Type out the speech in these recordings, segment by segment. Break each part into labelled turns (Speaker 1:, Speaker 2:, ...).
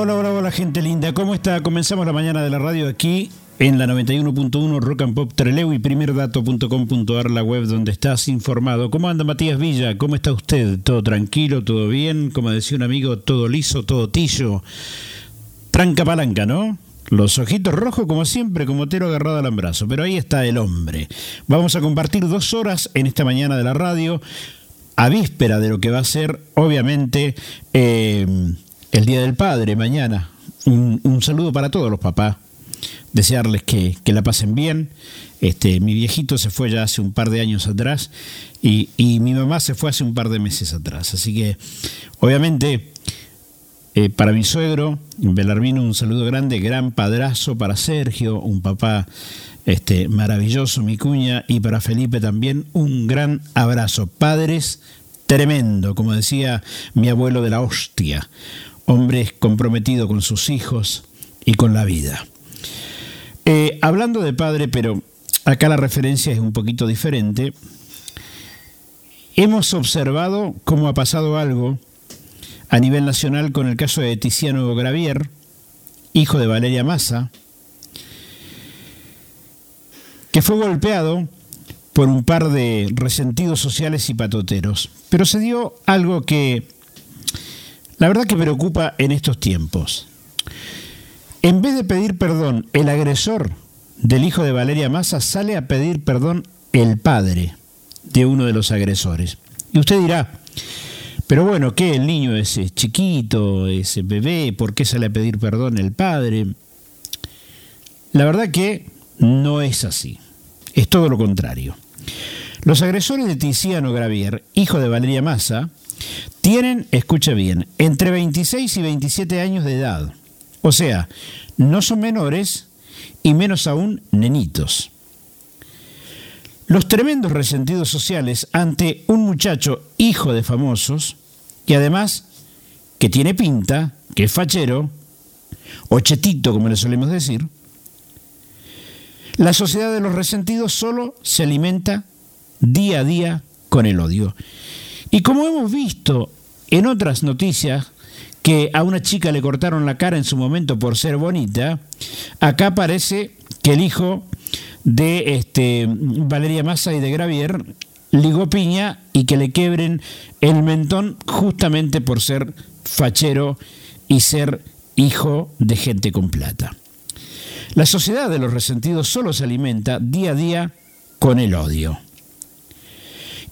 Speaker 1: hola, hola, hola, gente linda. ¿Cómo está? Comenzamos la mañana de la radio aquí en la 91.1 Rock and Pop Treleu y primerdato.com.ar, la web donde estás informado. ¿Cómo anda Matías Villa? ¿Cómo está usted? ¿Todo tranquilo? ¿Todo bien? Como decía un amigo, todo liso, todo tillo. Tranca palanca, ¿no? Los ojitos rojos, como siempre, como Tero agarrado al ambrazo. Pero ahí está el hombre. Vamos a compartir dos horas en esta mañana de la radio, a víspera de lo que va a ser, obviamente, eh, el Día del Padre, mañana. Un, saludo para todos los papás desearles que, que, la pasen bien. Este, mi viejito se fue ya hace un par de años atrás y, y, mi mamá se fue hace un par de meses atrás. Así que, obviamente, eh, para mi suegro, Belarmino, un saludo grande, gran padrazo para Sergio, un papá este, maravilloso, mi cuña, y para Felipe también un gran abrazo. Padres, tremendo, como decía mi abuelo de la hostia, hombres comprometidos con sus hijos y con la vida. Eh, hablando de padre, pero acá la referencia es un poquito diferente, hemos observado cómo ha pasado algo a nivel nacional con el caso de Tiziano Gravier, hijo de Valeria Massa, que fue golpeado por un par de resentidos sociales y patoteros. Pero se dio algo que la verdad que preocupa en estos tiempos. En vez de pedir perdón el agresor del hijo de Valeria Massa, sale a pedir perdón el padre de uno de los agresores. Y usted dirá, pero bueno, ¿qué? El niño ese chiquito, ese bebé, ¿por qué sale a pedir perdón el padre? La verdad que no es así. Es todo lo contrario. Los agresores de Tiziano Gravier, hijo de Valeria Massa, tienen, escucha bien, entre 26 y 27 años de edad. O sea, no son menores y menos aún nenitos. Los tremendos resentidos sociales ante un muchacho hijo de famosos, y además que tiene pinta, que es fachero, o chetito como le solemos decir, la sociedad de los resentidos solo se alimenta día a día con el odio. Y como hemos visto en otras noticias, que a una chica le cortaron la cara en su momento por ser bonita, acá parece que el hijo de este, Valeria Massa y de Gravier ligó piña y que le quebren el mentón justamente por ser fachero y ser hijo de gente con plata. La sociedad de los resentidos solo se alimenta día a día con el odio.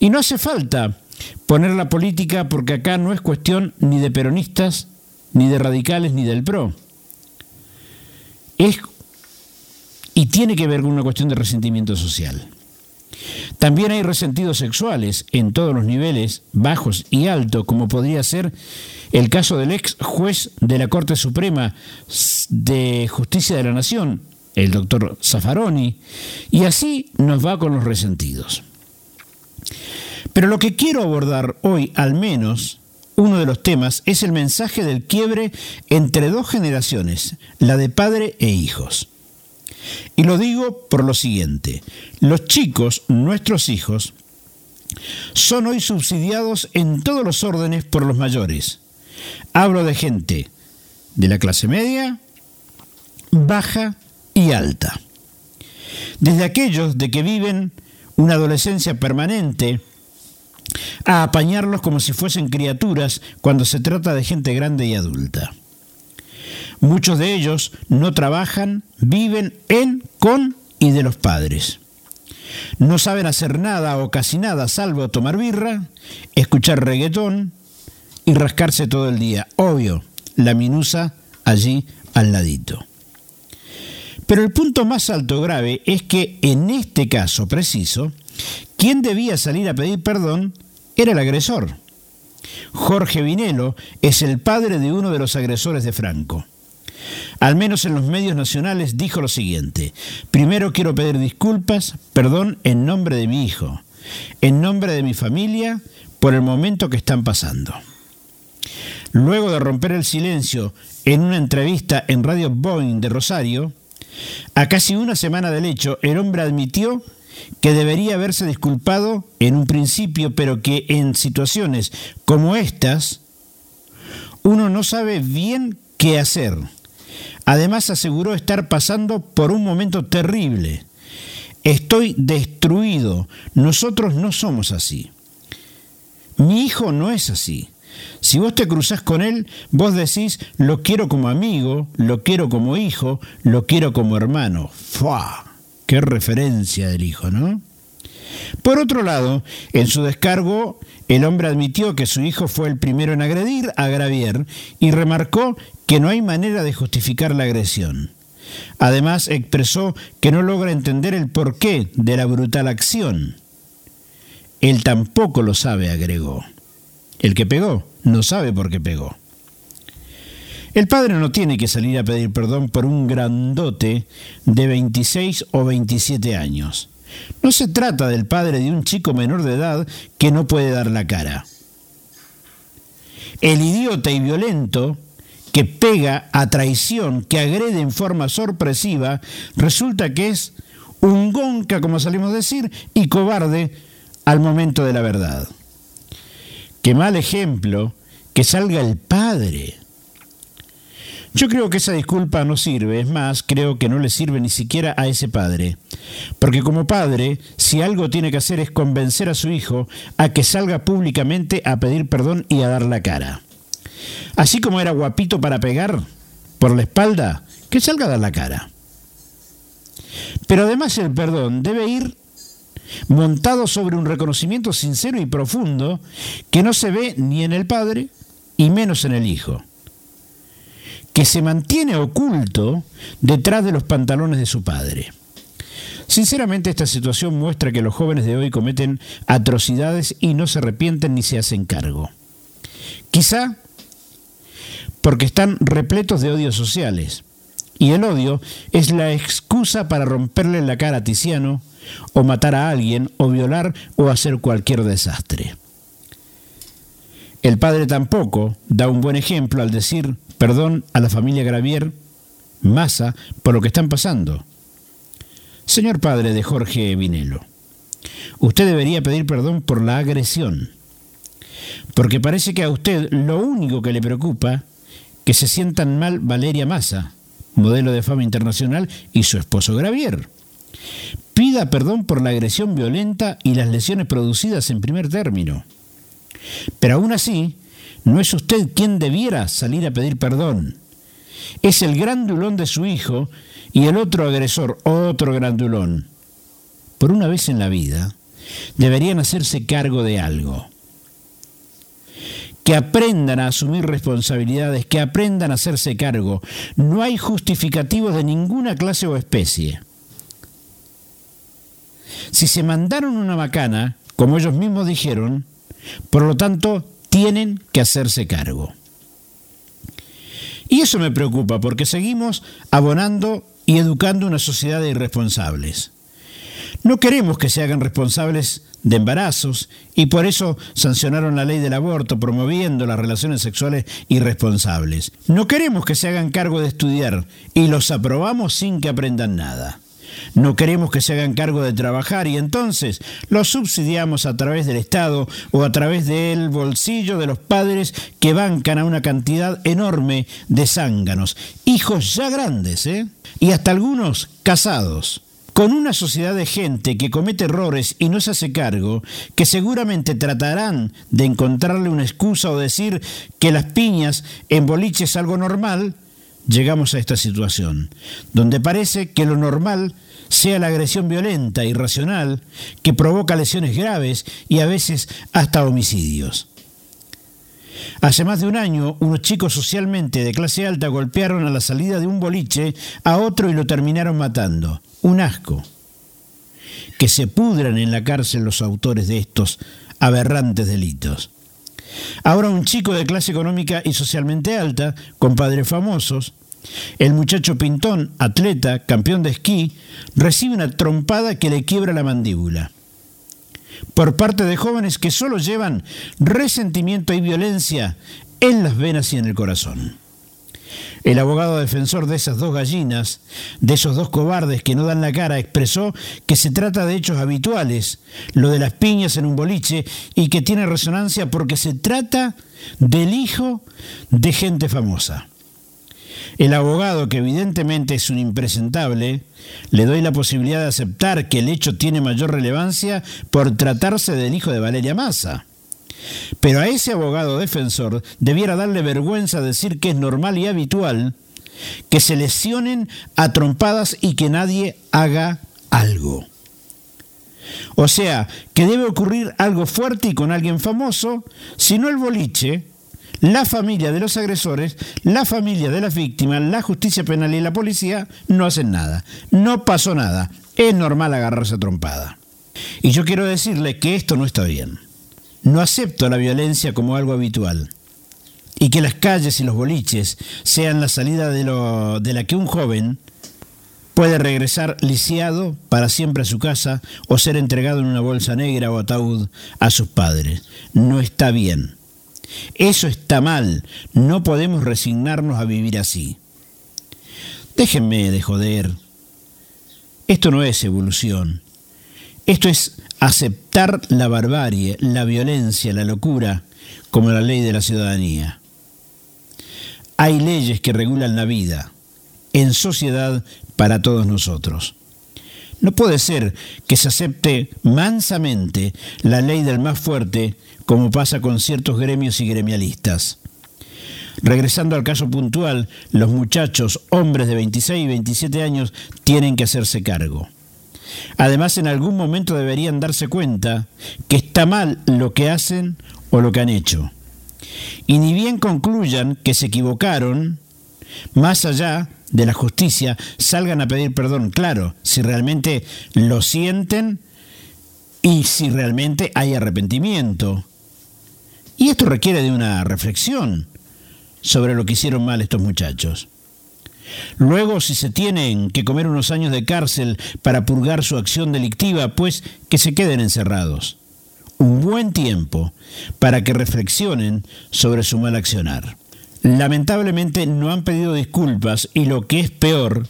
Speaker 1: Y no hace falta poner la política porque acá no es cuestión ni de peronistas, ni de radicales, ni del PRO. Es y tiene que ver con una cuestión de resentimiento social. También hay resentidos sexuales en todos los niveles, bajos y altos, como podría ser el caso del ex juez de la Corte Suprema de Justicia de la Nación, el doctor Zaffaroni, y así nos va con los resentidos. Pero lo que quiero abordar hoy, al menos, uno de los temas, es el mensaje del quiebre entre dos generaciones, la de padre e hijos. Y lo digo por lo siguiente, los chicos, nuestros hijos, son hoy subsidiados en todos los órdenes por los mayores. Hablo de gente de la clase media, baja y alta. Desde aquellos de que viven una adolescencia permanente, a apañarlos como si fuesen criaturas cuando se trata de gente grande y adulta. Muchos de ellos no trabajan, viven en, con y de los padres. No saben hacer nada o casi nada salvo tomar birra, escuchar reggaetón y rascarse todo el día. Obvio, la minusa allí al ladito. Pero el punto más alto grave es que en este caso preciso, quien debía salir a pedir perdón era el agresor. Jorge Vinelo es el padre de uno de los agresores de Franco. Al menos en los medios nacionales dijo lo siguiente, primero quiero pedir disculpas, perdón en nombre de mi hijo, en nombre de mi familia, por el momento que están pasando. Luego de romper el silencio en una entrevista en Radio Boeing de Rosario, a casi una semana del hecho, el hombre admitió que debería haberse disculpado en un principio, pero que en situaciones como estas, uno no sabe bien qué hacer. Además aseguró estar pasando por un momento terrible. Estoy destruido. Nosotros no somos así. Mi hijo no es así. Si vos te cruzás con él, vos decís, lo quiero como amigo, lo quiero como hijo, lo quiero como hermano. ¡Fua! Qué referencia del hijo, ¿no? Por otro lado, en su descargo, el hombre admitió que su hijo fue el primero en agredir a Gravier y remarcó que no hay manera de justificar la agresión. Además, expresó que no logra entender el porqué de la brutal acción. Él tampoco lo sabe, agregó. El que pegó no sabe por qué pegó. El padre no tiene que salir a pedir perdón por un grandote de 26 o 27 años. No se trata del padre de un chico menor de edad que no puede dar la cara. El idiota y violento que pega a traición, que agrede en forma sorpresiva, resulta que es un gonca, como salimos a decir, y cobarde al momento de la verdad. Qué mal ejemplo que salga el padre. Yo creo que esa disculpa no sirve, es más, creo que no le sirve ni siquiera a ese padre. Porque como padre, si algo tiene que hacer es convencer a su hijo a que salga públicamente a pedir perdón y a dar la cara. Así como era guapito para pegar por la espalda, que salga a dar la cara. Pero además el perdón debe ir montado sobre un reconocimiento sincero y profundo que no se ve ni en el padre y menos en el hijo, que se mantiene oculto detrás de los pantalones de su padre. Sinceramente esta situación muestra que los jóvenes de hoy cometen atrocidades y no se arrepienten ni se hacen cargo. Quizá porque están repletos de odios sociales. Y el odio es la excusa para romperle la cara a Tiziano, o matar a alguien, o violar, o hacer cualquier desastre. El padre tampoco da un buen ejemplo al decir perdón a la familia Gravier, Massa, por lo que están pasando. Señor padre de Jorge Vinelo, usted debería pedir perdón por la agresión, porque parece que a usted lo único que le preocupa que se sientan mal Valeria Massa, modelo de fama internacional, y su esposo Gravier. Pida perdón por la agresión violenta y las lesiones producidas en primer término. Pero aún así, no es usted quien debiera salir a pedir perdón. Es el grandulón de su hijo y el otro agresor, otro grandulón. Por una vez en la vida, deberían hacerse cargo de algo. Que aprendan a asumir responsabilidades, que aprendan a hacerse cargo. No hay justificativos de ninguna clase o especie. Si se mandaron una macana, como ellos mismos dijeron, por lo tanto, tienen que hacerse cargo. Y eso me preocupa porque seguimos abonando y educando una sociedad de irresponsables. No queremos que se hagan responsables de embarazos y por eso sancionaron la ley del aborto promoviendo las relaciones sexuales irresponsables. No queremos que se hagan cargo de estudiar y los aprobamos sin que aprendan nada. No queremos que se hagan cargo de trabajar y entonces los subsidiamos a través del Estado o a través del bolsillo de los padres que bancan a una cantidad enorme de zánganos, hijos ya grandes, ¿eh? y hasta algunos casados. Con una sociedad de gente que comete errores y no se hace cargo, que seguramente tratarán de encontrarle una excusa o decir que las piñas en boliche es algo normal, llegamos a esta situación, donde parece que lo normal sea la agresión violenta, irracional, que provoca lesiones graves y a veces hasta homicidios. Hace más de un año, unos chicos socialmente de clase alta golpearon a la salida de un boliche a otro y lo terminaron matando. Un asco. Que se pudran en la cárcel los autores de estos aberrantes delitos. Ahora un chico de clase económica y socialmente alta, con padres famosos, el muchacho pintón, atleta, campeón de esquí, recibe una trompada que le quiebra la mandíbula. Por parte de jóvenes que solo llevan resentimiento y violencia en las venas y en el corazón. El abogado defensor de esas dos gallinas, de esos dos cobardes que no dan la cara, expresó que se trata de hechos habituales, lo de las piñas en un boliche, y que tiene resonancia porque se trata del hijo de gente famosa. El abogado, que evidentemente es un impresentable, le doy la posibilidad de aceptar que el hecho tiene mayor relevancia por tratarse del hijo de Valeria Massa. Pero a ese abogado defensor debiera darle vergüenza decir que es normal y habitual que se lesionen a trompadas y que nadie haga algo. O sea, que debe ocurrir algo fuerte y con alguien famoso, si no el boliche, la familia de los agresores, la familia de las víctimas, la justicia penal y la policía no hacen nada. No pasó nada. Es normal agarrarse a trompada. Y yo quiero decirle que esto no está bien. No acepto la violencia como algo habitual. Y que las calles y los boliches sean la salida de, lo, de la que un joven puede regresar lisiado para siempre a su casa o ser entregado en una bolsa negra o ataúd a sus padres. No está bien. Eso está mal. No podemos resignarnos a vivir así. Déjenme de joder. Esto no es evolución. Esto es aceptar la barbarie, la violencia, la locura como la ley de la ciudadanía. Hay leyes que regulan la vida en sociedad para todos nosotros. No puede ser que se acepte mansamente la ley del más fuerte como pasa con ciertos gremios y gremialistas. Regresando al caso puntual, los muchachos, hombres de 26 y 27 años, tienen que hacerse cargo. Además, en algún momento deberían darse cuenta que está mal lo que hacen o lo que han hecho. Y ni bien concluyan que se equivocaron, más allá de la justicia, salgan a pedir perdón, claro, si realmente lo sienten y si realmente hay arrepentimiento. Y esto requiere de una reflexión sobre lo que hicieron mal estos muchachos. Luego, si se tienen que comer unos años de cárcel para purgar su acción delictiva, pues que se queden encerrados. Un buen tiempo para que reflexionen sobre su mal accionar. Lamentablemente no han pedido disculpas y lo que es peor,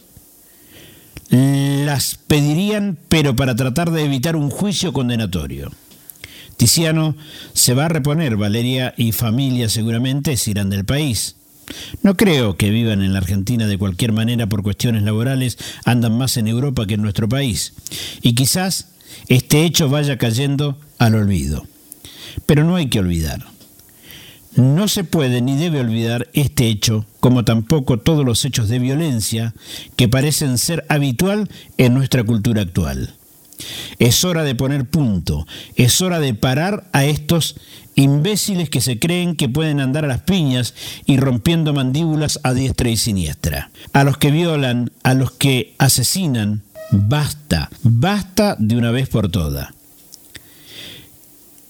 Speaker 1: las pedirían pero para tratar de evitar un juicio condenatorio. Tiziano se va a reponer, Valeria y familia seguramente se irán del país. No creo que vivan en la Argentina de cualquier manera por cuestiones laborales, andan más en Europa que en nuestro país. Y quizás este hecho vaya cayendo al olvido. Pero no hay que olvidar. No se puede ni debe olvidar este hecho, como tampoco todos los hechos de violencia que parecen ser habitual en nuestra cultura actual. Es hora de poner punto, es hora de parar a estos imbéciles que se creen que pueden andar a las piñas y rompiendo mandíbulas a diestra y siniestra. A los que violan, a los que asesinan, basta, basta de una vez por todas.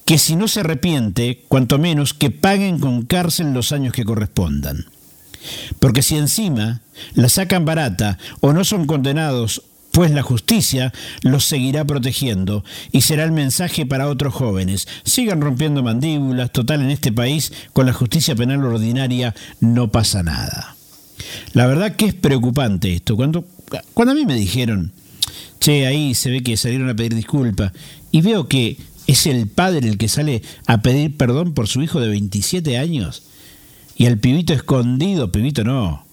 Speaker 1: Que si no se arrepiente, cuanto menos que paguen con cárcel los años que correspondan. Porque si encima la sacan barata o no son condenados pues la justicia los seguirá protegiendo y será el mensaje para otros jóvenes. Sigan rompiendo mandíbulas, total en este país con la justicia penal ordinaria no pasa nada. La verdad que es preocupante esto. Cuando, cuando a mí me dijeron, che, ahí se ve que salieron a pedir disculpas, y veo que es el padre el que sale a pedir perdón por su hijo de 27 años, y el pibito escondido, pibito no,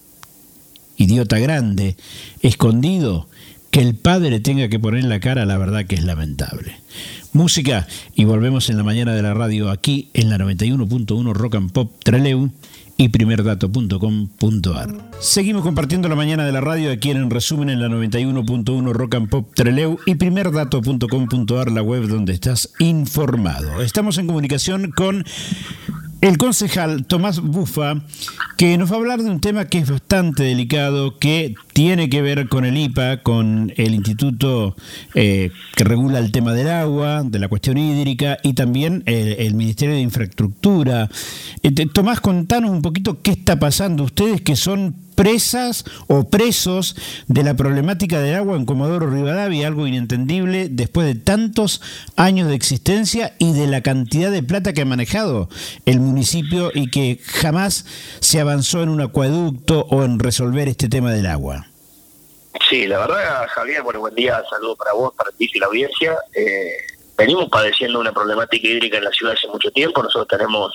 Speaker 1: idiota grande, escondido que el padre tenga que poner la cara, la verdad que es lamentable. Música y volvemos en la mañana de la radio aquí en la 91.1 Rock and Pop Treleu y primerdato.com.ar. Seguimos compartiendo la mañana de la radio aquí en, resumen en la 91.1 Rock and Pop Treleu y primerdato.com.ar, la web donde estás informado. Estamos en comunicación con el concejal Tomás Bufa, que nos va a hablar de un tema que es bastante delicado, que tiene que ver con el IPA, con el instituto eh, que regula el tema del agua, de la cuestión hídrica y también el, Ministerio de Infraestructura. Eh, Tomás, contanos un poquito qué está pasando. Ustedes que son presas o presos de la problemática del agua en Comodoro Rivadavia, algo inentendible después de tantos años de existencia y de la cantidad de plata que ha manejado el municipio y que jamás se avanzó en un acueducto o en resolver este tema del agua.
Speaker 2: Sí, la verdad, Javier, bueno, buen día, saludo para vos, para ti y la audiencia. Eh, venimos padeciendo una problemática hídrica en la ciudad hace mucho tiempo, nosotros tenemos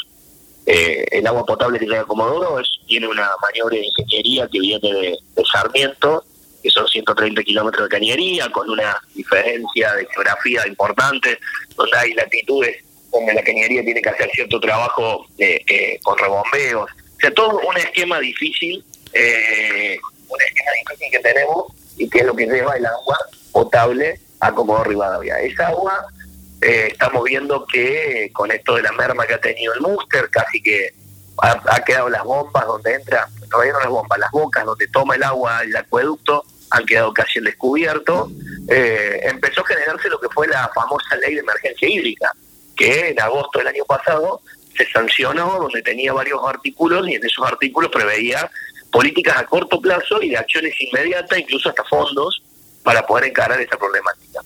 Speaker 2: Eh, el agua potable que a Comodoro tiene una maniobra de ingeniería que viene de, Sarmiento, que son 130 kilómetros de cañería, con una diferencia de geografía importante, donde hay latitudes donde la cañería tiene que hacer cierto trabajo eh, con rebombeos. O sea, todo un esquema difícil, eh, un esquema difícil que tenemos y que es lo que lleva el agua potable a Comodoro Rivadavia. Esa agua eh, estamos viendo que con esto de la merma que ha tenido el Muster, casi que ha, quedado las bombas donde entra, todavía no las bombas, las bocas donde toma el agua el acueducto han quedado casi en descubierto. Eh, empezó a generarse lo que fue la famosa ley de emergencia hídrica, que en agosto del año pasado se sancionó, donde tenía varios artículos y en esos artículos preveía políticas a corto plazo y de acciones inmediatas, incluso hasta fondos, para poder encarar esta problemática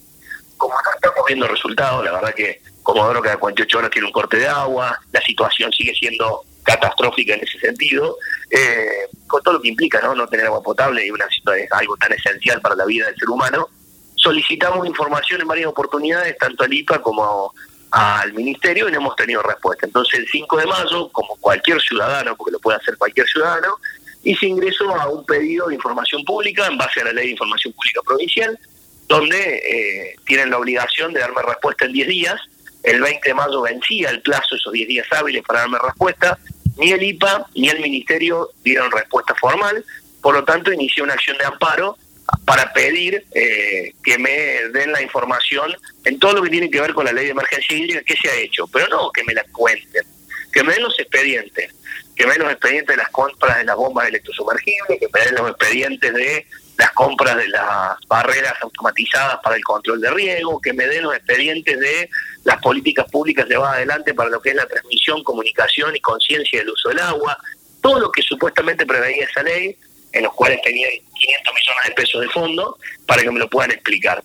Speaker 2: como no estamos viendo resultados, la verdad que Comodoro cada 48 horas tiene un corte de agua, la situación sigue siendo catastrófica en ese sentido, eh, con todo lo que implica no no tener agua potable y una situación, algo tan esencial para la vida del ser humano. Solicitamos información en varias oportunidades, tanto al IPA como al Ministerio, y no hemos tenido respuesta. Entonces, el 5 de mayo, como cualquier ciudadano, porque lo puede hacer cualquier ciudadano, hice ingreso a un pedido de información pública en base a la Ley de Información Pública Provincial, donde eh, tienen la obligación de darme respuesta en 10 días. El 20 de mayo vencía el plazo, esos 10 días hábiles para darme respuesta. Ni el IPA ni el Ministerio dieron respuesta formal, por lo tanto inicié una acción de amparo para pedir eh, que me den la información en todo lo que tiene que ver con la ley de emergencia hídrica, qué se ha hecho, pero no que me la cuenten, que me den los expedientes, que me den los expedientes de las compras de las bombas electrosumergibles, que me den los expedientes de las compras de las barreras automatizadas para el control de riego, que me den los expedientes de las políticas públicas llevadas adelante para lo que es la transmisión, comunicación y conciencia del uso del agua, todo lo que supuestamente preveía esa ley, en los cuales tenía 500 millones de pesos de fondo, para que me lo puedan explicar.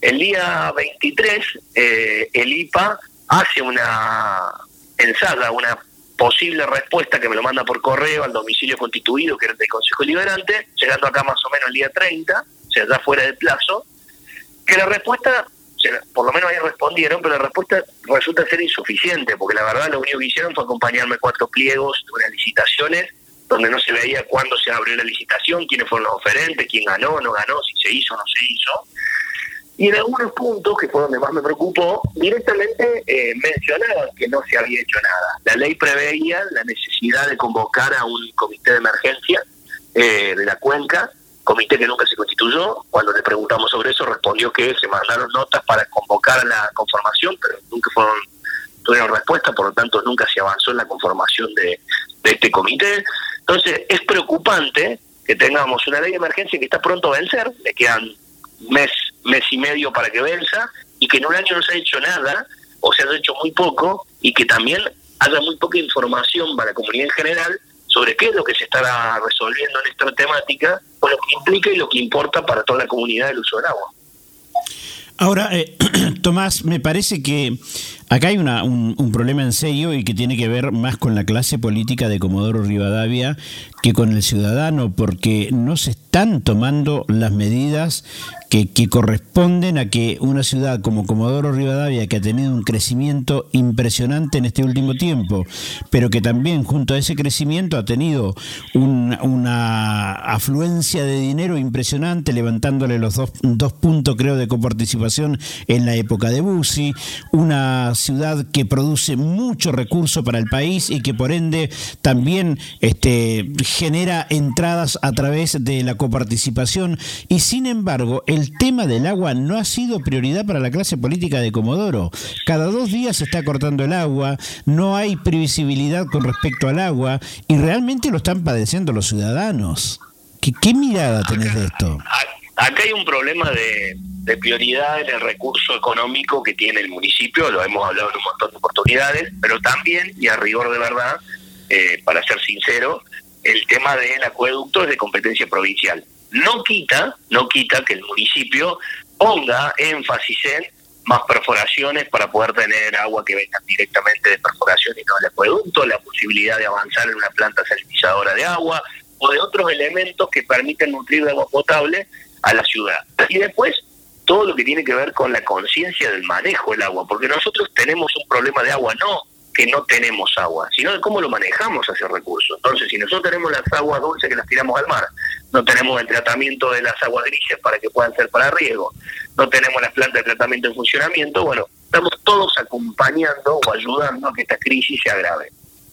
Speaker 2: El día 23, eh, el IPA hace una ensaya, una posible respuesta que me lo manda por correo al domicilio constituido, que era del Consejo Liberante, llegando acá más o menos el día 30, o sea, ya fuera del plazo, que la respuesta, por lo menos ahí respondieron, pero la respuesta resulta ser insuficiente, porque la verdad lo único que hicieron fue acompañarme cuatro pliegos de unas licitaciones, donde no se veía cuándo se abrió la licitación, quiénes fueron los oferentes, quién ganó, no ganó, si se hizo o no se hizo. Y en algunos puntos, que fue donde más me preocupó, directamente eh, mencionaban que no se había hecho nada. La ley preveía la necesidad de convocar a un comité de emergencia eh, de la cuenca, comité que nunca se constituyó. Cuando le preguntamos sobre eso, respondió que se mandaron notas para convocar a la conformación, pero nunca fueron tuvieron respuesta, por lo tanto nunca se avanzó en la conformación de, este comité. Entonces, es preocupante que tengamos una ley de emergencia que está pronto a vencer, le quedan mes, mes y medio para que venza, y que en un año no se ha hecho nada, o se ha hecho muy poco, y que también haya muy poca información para la comunidad en general sobre qué es lo que se estará resolviendo en esta temática, o lo que implica y lo que importa para toda la comunidad del uso del agua.
Speaker 1: Ahora, eh, Tomás, me parece que Acá hay un, problema en serio y que tiene que ver más con la clase política de Comodoro Rivadavia que con el ciudadano, porque no se están tomando las medidas que, corresponden a que una ciudad como Comodoro Rivadavia, que ha tenido un crecimiento impresionante en este último tiempo, pero que también junto a ese crecimiento ha tenido una afluencia de dinero impresionante, levantándole los dos, puntos, creo, de coparticipación en la época de Bussi, una ciudad que produce mucho recurso para el país y que por ende también este, genera entradas a través de la coparticipación. Y sin embargo, el tema del agua no ha sido prioridad para la clase política de Comodoro. Cada dos días se está cortando el agua, no hay previsibilidad con respecto al agua y realmente lo están padeciendo los ciudadanos. ¿Qué, qué mirada tenés de esto?
Speaker 2: Acá hay un problema de, prioridad en el recurso económico que tiene el municipio, lo hemos hablado en un montón de oportunidades, pero también, y a rigor de verdad, eh, para ser sincero, el tema del acueducto es de competencia provincial. No quita, no quita que el municipio ponga énfasis en más perforaciones para poder tener agua que venga directamente de perforación y no del acueducto, la posibilidad de avanzar en una planta sanitizadora de agua o de otros elementos que permiten nutrir de agua potable a la ciudad. Y después, todo lo que tiene que ver con la conciencia del manejo del agua, porque nosotros tenemos un problema de agua no que no tenemos agua, sino de cómo lo manejamos ese recurso. Entonces, si nosotros tenemos las aguas dulces que las tiramos al mar, no tenemos el tratamiento de las aguas grises para que puedan ser para riego, no tenemos las plantas de tratamiento en funcionamiento, bueno, estamos todos acompañando o ayudando a que esta crisis se agrave.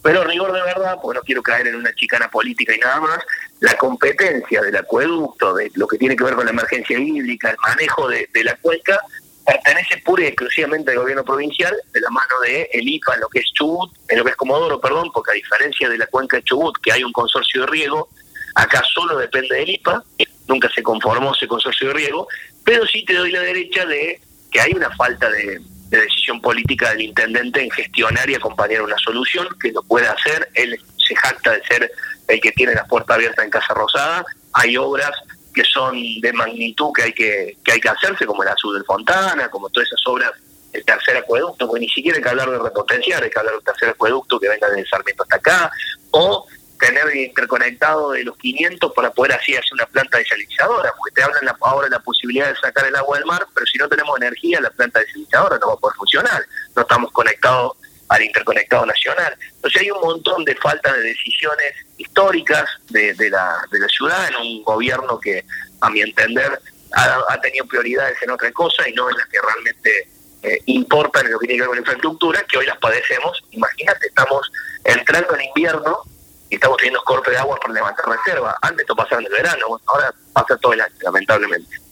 Speaker 2: Pero rigor de verdad, porque no quiero caer en una chicana política y nada más, la competencia del acueducto, de lo que tiene que ver con la emergencia hídrica, el manejo de, la cuenca, pertenece pura y exclusivamente al gobierno provincial, de la mano de el IPA en lo que es Chubut, en lo que es Comodoro, perdón, porque a diferencia de la cuenca de Chubut, que hay un consorcio de riego, acá solo depende del IPA, nunca se conformó ese consorcio de riego, pero sí te doy la derecha de que hay una falta de, de decisión política del intendente en gestionar y acompañar una solución que lo puede hacer. Él se jacta de ser el que tiene la puerta abierta en Casa Rosada. Hay obras que son de magnitud que hay que, que hay que hacerse, como el Azul del Fontana, como todas esas obras el tercer acueducto, porque ni siquiera hay que hablar de repotenciar, hay que hablar del tercer acueducto que venga desde Sarmiento hasta acá, o tener interconectado de los 500 para poder así hacer una planta desalinizadora, porque te hablan ahora de la posibilidad de sacar el agua del mar, pero si no tenemos energía, la planta desalinizadora no va a poder funcionar, no estamos conectados al interconectado nacional. Entonces hay un montón de falta de decisiones históricas de, la, de la ciudad en un gobierno que, a mi entender, ha, tenido prioridades en otra cosa y no en las que realmente eh, importan en lo que tiene que ver con la infraestructura, que hoy las padecemos. Imagínate, estamos entrando en invierno y estamos teniendo corte de agua para levantar reserva. Antes esto pasaba en el verano, ahora pasa todo el año, lamentablemente.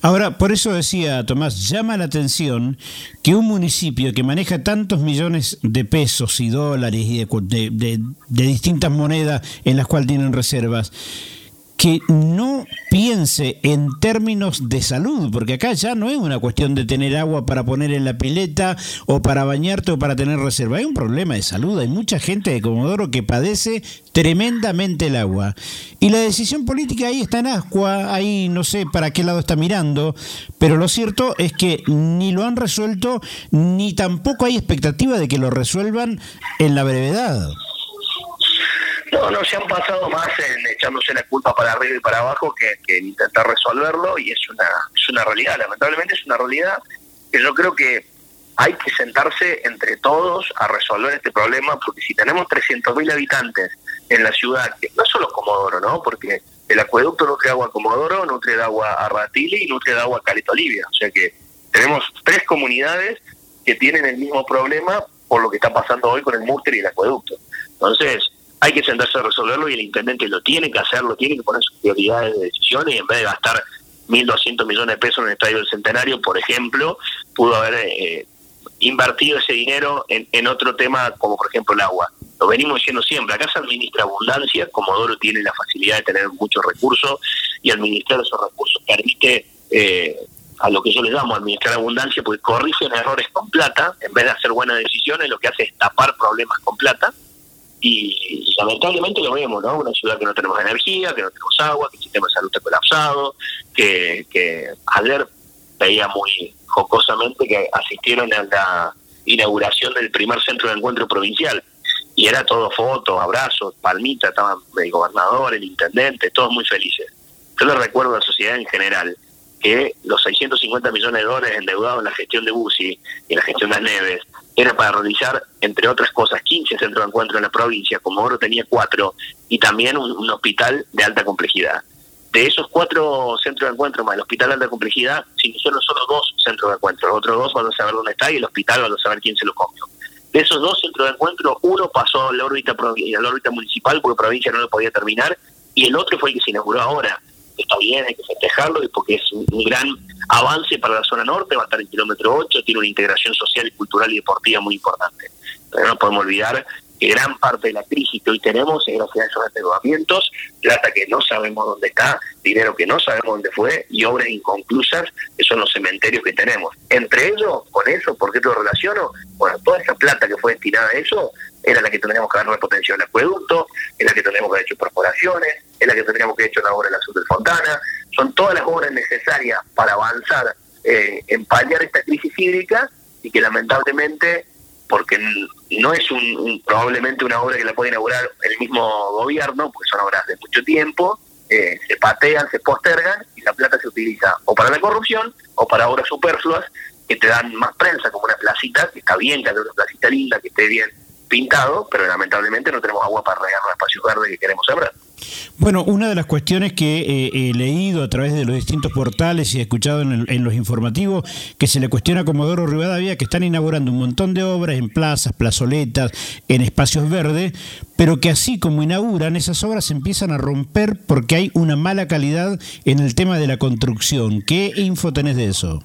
Speaker 1: Ahora, por eso decía Tomás, llama la atención que un municipio que maneja tantos millones de pesos y dólares y de, de distintas monedas en las cuales tienen reservas, que no piense en términos de salud, porque acá ya no es una cuestión de tener agua para poner en la pileta o para bañarte o para tener reserva, hay un problema de salud, hay mucha gente de Comodoro que padece tremendamente el agua. Y la decisión política ahí está en ascua, ahí no sé para qué lado está mirando, pero lo cierto es que ni lo han resuelto, ni tampoco hay expectativa de que lo resuelvan en la brevedad.
Speaker 2: No, no, se han pasado más en echándose la culpa para arriba y para abajo que, en intentar resolverlo y es una, es una realidad, lamentablemente es una realidad que yo creo que hay que sentarse entre todos a resolver este problema porque si tenemos 300.000 habitantes en la ciudad, que no solo Comodoro, ¿no? Porque el acueducto nutre agua a Comodoro, nutre de agua a Ratili y nutre de agua a Caleta Olivia. O sea que tenemos tres comunidades que tienen el mismo problema por lo que está pasando hoy con el Múster y el acueducto. Entonces, hay que sentarse a resolverlo y el intendente lo tiene que hacer, lo tiene que poner sus prioridades de decisiones y en vez de gastar 1.200 millones de pesos en el Estadio del Centenario, por ejemplo, pudo haber eh, invertido ese dinero en, en otro tema como por ejemplo el agua. Lo venimos diciendo siempre, acá se administra abundancia, Comodoro tiene la facilidad de tener muchos recursos y administrar esos recursos permite eh, a lo que yo le llamo administrar abundancia, porque corrigen errores con plata, en vez de hacer buenas decisiones, lo que hace es tapar problemas con plata y, lamentablemente lo vemos, ¿no? Una ciudad que no tenemos energía, que no tenemos agua, que el sistema de salud está colapsado, que, que ayer veía muy jocosamente que asistieron a la inauguración del primer centro de encuentro provincial y era todo fotos, abrazos, palmitas, estaban el gobernador, el intendente, todos muy felices. Yo le recuerdo a la sociedad en general que los 650 millones de dólares endeudados en la gestión de Busi y en la gestión de las Neves era para realizar, entre otras cosas, 15 centros de encuentro en la provincia, como Oro tenía cuatro, y también un, hospital de alta complejidad. De esos cuatro centros de encuentro más el hospital de alta complejidad, se iniciaron solo dos centros de encuentro. Otros dos van a saber dónde está y el hospital van a saber quién se lo comió. De esos dos centros de encuentro, uno pasó a la órbita, a la órbita municipal porque provincia no lo podía terminar, y el otro fue el que se inauguró ahora está bien, hay que festejarlo, porque es un, gran avance para la zona norte, va a estar en kilómetro 8, tiene una integración social, cultural y deportiva muy importante. Pero no podemos olvidar gran parte de la crisis que hoy tenemos es gracias a esos endeudamientos, plata que no sabemos dónde está, dinero que no sabemos dónde fue y obras inconclusas que son los cementerios que tenemos. Entre ellos, con eso, ¿por qué te lo relaciono? Bueno, toda esa plata que fue destinada a eso era la que tendríamos que haber repotenciado el acueducto, es la que tendríamos que haber hecho perforaciones, es la que tendríamos que haber hecho la obra de la del Fontana. Son todas las obras necesarias para avanzar eh, en paliar esta crisis hídrica y que lamentablemente porque no es un, probablemente una obra que la puede inaugurar el mismo gobierno, porque son obras de mucho tiempo, eh, se patean, se postergan y la plata se utiliza o para la corrupción o para obras superfluas que te dan más prensa, como una placita, que está bien que haya una placita linda, que esté bien pintado, pero lamentablemente no tenemos agua para regar los espacios verdes que queremos sembrar.
Speaker 1: Bueno, una de las cuestiones que eh, he leído a través de los distintos portales y he escuchado en, los informativos, que se le cuestiona a Comodoro Rivadavia que están inaugurando un montón de obras en plazas, plazoletas, en espacios verdes, pero que así como inauguran, esas obras se empiezan a romper porque hay una mala calidad en el tema de la construcción. ¿Qué info tenés de eso?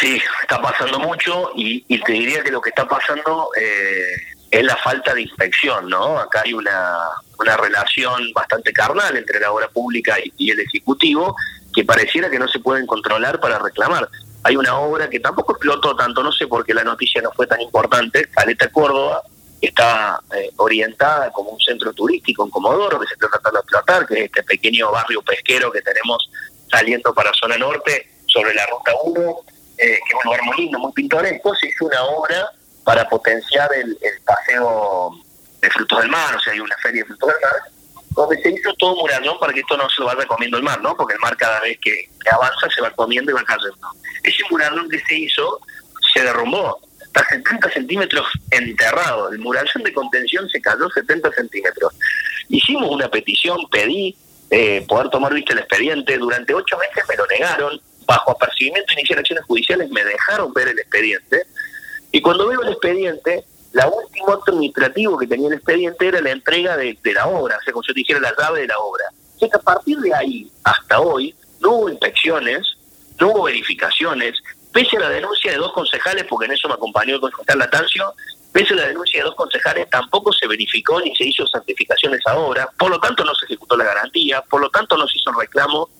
Speaker 2: Sí, está pasando mucho y, te diría que lo que está pasando eh, es la falta de inspección, ¿no? Acá hay una, una relación bastante carnal entre la obra pública y, el Ejecutivo que pareciera que no se pueden controlar para reclamar. Hay una obra que tampoco explotó tanto, no sé por qué la noticia no fue tan importante, Caleta Córdoba, está eh, orientada como un centro turístico en Comodoro, que se está tratando de explotar, que es este pequeño barrio pesquero que tenemos saliendo para zona norte sobre la ruta 1, eh, que es un lugar muy lindo, muy pintoresco, se hizo una obra para potenciar el, paseo de frutos del mar, o sea, hay una feria de frutos del mar, donde se hizo todo murallón para que esto no se lo vaya comiendo el mar, ¿no? Porque el mar cada vez que, avanza se va comiendo y va cayendo. Ese murallón que se hizo se derrumbó, está 70 centímetros enterrado, el murallón de contención se cayó 70 centímetros. Hicimos una petición, pedí eh, poder tomar vista el expediente, durante ocho meses me lo negaron, bajo apercibimiento de iniciar acciones judiciales me dejaron ver el expediente y cuando veo el expediente, la último acto administrativo que tenía el expediente era la entrega de, la obra, o sea, como yo dijera la llave de la obra. O que a partir de ahí hasta hoy no hubo inspecciones, no hubo verificaciones, pese a la denuncia de dos concejales, porque en eso me acompañó el concejal Latancio, pese a la denuncia de dos concejales, tampoco se verificó ni se hizo certificación esa obra, por lo tanto no se ejecutó la garantía, por lo tanto no se hizo reclamo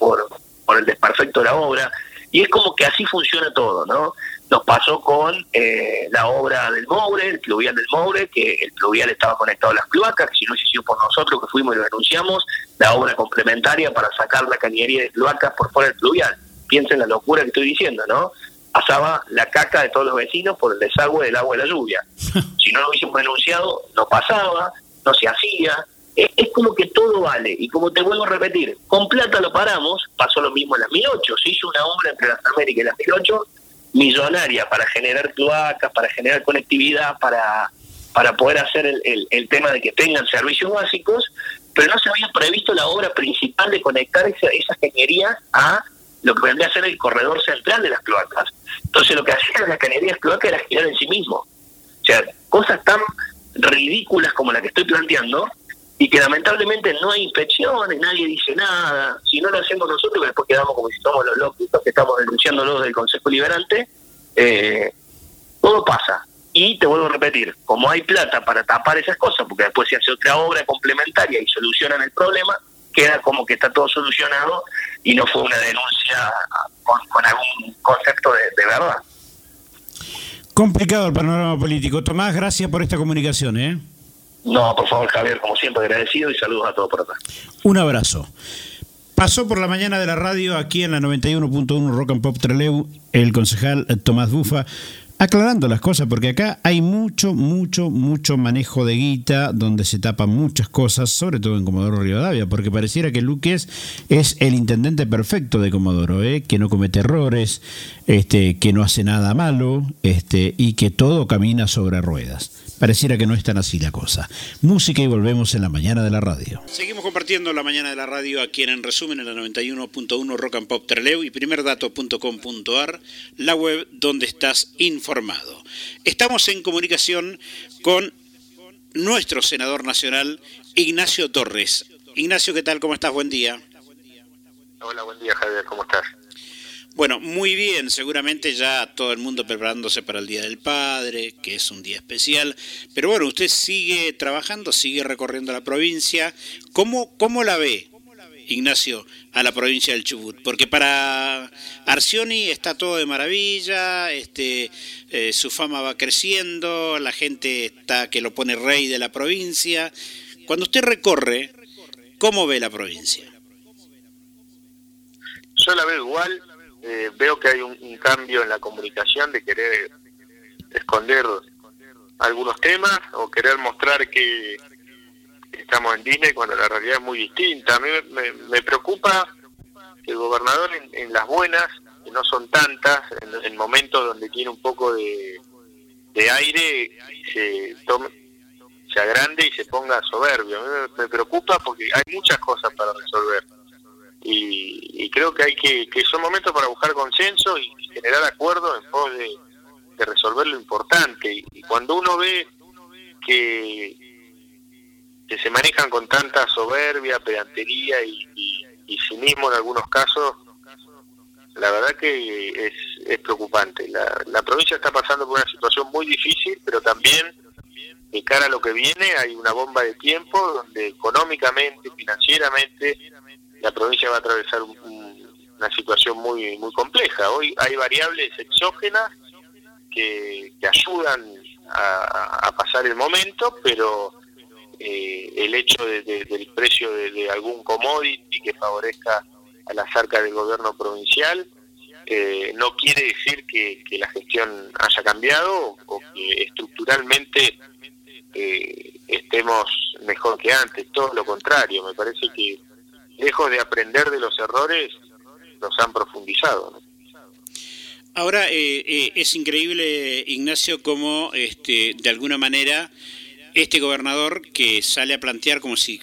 Speaker 2: por por el desperfecto de la obra, y es como que así funciona todo, ¿no? Nos pasó con eh, la obra del Moure, el pluvial del Moure, que el pluvial estaba conectado a las cloacas, que si no se sido por nosotros que fuimos y lo anunciamos, la obra complementaria para sacar la cañería de cloacas por fuera del pluvial. Piensen la locura que estoy diciendo, ¿no? Pasaba la caca de todos los vecinos por el desagüe del agua de la lluvia. Si no lo hubiésemos denunciado, no pasaba, no se hacía, es, como que todo vale. Y como te vuelvo a repetir, con plata lo paramos, pasó lo mismo en las 1008, se hizo una obra entre las Américas y las 1008 millonaria para generar cloacas, para generar conectividad, para, para poder hacer el, el, tema de que tengan servicios básicos, pero no se había previsto la obra principal de conectar esa, esas a lo que vendría a ser el corredor central de las cloacas. Entonces lo que hacían las cañerías cloacas era girar en sí mismo. O sea, cosas tan ridículas como la que estoy planteando, y que lamentablemente no hay inspecciones, nadie dice nada. Si no lo hacemos nosotros, después quedamos como si somos los locos que estamos denunciándolos del Consejo Liberante, eh, todo pasa. Y te vuelvo a repetir, como hay plata para tapar esas cosas, porque después se hace otra obra complementaria y solucionan el problema, queda como que está todo solucionado y no fue una denuncia con, algún concepto de, de verdad.
Speaker 1: Complicado el panorama político. Tomás, gracias por esta comunicación. ¿eh?
Speaker 2: No, por favor, Javier, como siempre, agradecido y saludos a todos por acá.
Speaker 1: Un abrazo. Pasó por la mañana de la radio aquí en la 91.1 Rock and Pop Treleu el concejal Tomás Bufa aclarando las cosas, porque acá hay mucho, mucho, mucho manejo de guita, donde se tapan muchas cosas, sobre todo en Comodoro Rivadavia, porque pareciera que Luques es el intendente perfecto de Comodoro, ¿eh? que no comete errores, este, que no hace nada malo, este, y que todo camina sobre ruedas. Pareciera que no es tan así la cosa. Música y volvemos en la mañana de la radio. Seguimos compartiendo la mañana de la radio aquí en, en resumen en la 91.1 Rock and Pop Treleu y primerdato.com.ar, la web donde estás informado. Estamos en comunicación con nuestro senador nacional, Ignacio Torres. Ignacio, ¿qué tal? ¿Cómo estás? Buen día.
Speaker 3: Hola, buen día Javier, ¿cómo estás?
Speaker 1: Bueno, muy bien, seguramente ya todo el mundo preparándose para el Día del Padre, que es un día especial, pero bueno, usted sigue trabajando, sigue recorriendo la provincia. ¿Cómo, cómo la ve, Ignacio, a la provincia del Chubut? Porque para Arcioni está todo de maravilla, este, eh, su fama va creciendo, la gente está que lo pone rey de la provincia. Cuando usted recorre, ¿cómo ve la provincia?
Speaker 3: Yo la veo igual, eh, veo que hay un, cambio en la comunicación de querer esconder algunos temas o querer mostrar que estamos en Disney cuando la realidad es muy distinta. A mí me, preocupa que el gobernador en, las buenas que no son tantas, en, momentos donde tiene un poco de, aire, se, tome, se agrande y se ponga soberbio. Mí me, preocupa porque hay muchas cosas para resolver. Y, creo que hay que, que son momentos para buscar consenso y generar acuerdos en pos de, resolver lo importante. Y, cuando uno ve que, que se manejan con tanta soberbia, pedantería y, y cinismo en algunos casos, la verdad que es, es preocupante. La, la provincia está pasando por una situación muy difícil, pero también de cara a lo que viene hay una bomba de tiempo donde económicamente, financieramente, la provincia va a atravesar una situación muy muy compleja. Hoy hay variables exógenas que, ayudan a, pasar el momento, pero eh, el hecho del precio de, algún commodity que favorezca a la arcas del gobierno provincial eh, no quiere decir que, que, la gestión haya cambiado o que estructuralmente eh, estemos mejor que antes, todo lo contrario, me parece que de aprender de los errores, los han profundizado.
Speaker 1: Ahora, eh, eh, es increíble, Ignacio, cómo este, de alguna manera este gobernador que sale a plantear como si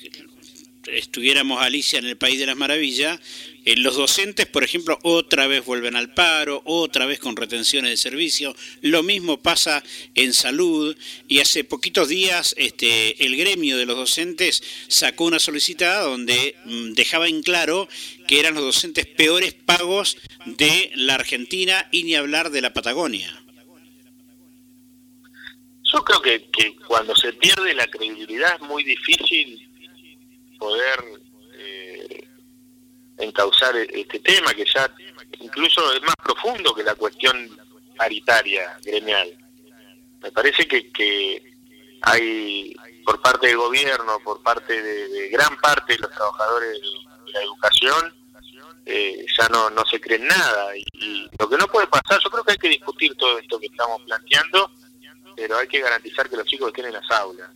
Speaker 1: estuviéramos Alicia en el País de las Maravillas, eh, los docentes, por ejemplo, otra vez vuelven al paro, otra vez con retenciones de servicio. Lo mismo pasa en salud y hace poquitos días este, el gremio de los docentes sacó una solicitada donde mm, dejaba en claro que eran los docentes peores pagos de la Argentina y ni hablar de la Patagonia.
Speaker 3: Yo creo que, que cuando se pierde la credibilidad es muy difícil poder encauzar e-, este tema, que ya incluso es más profundo que la cuestión paritaria gremial. Me parece que, que hay por parte del gobierno, por parte de, gran parte de los trabajadores de la educación, eh, ya no, no se creen nada. Y, lo que no puede pasar, yo creo que hay que discutir todo esto que estamos planteando, pero hay que garantizar que los chicos estén en las aulas.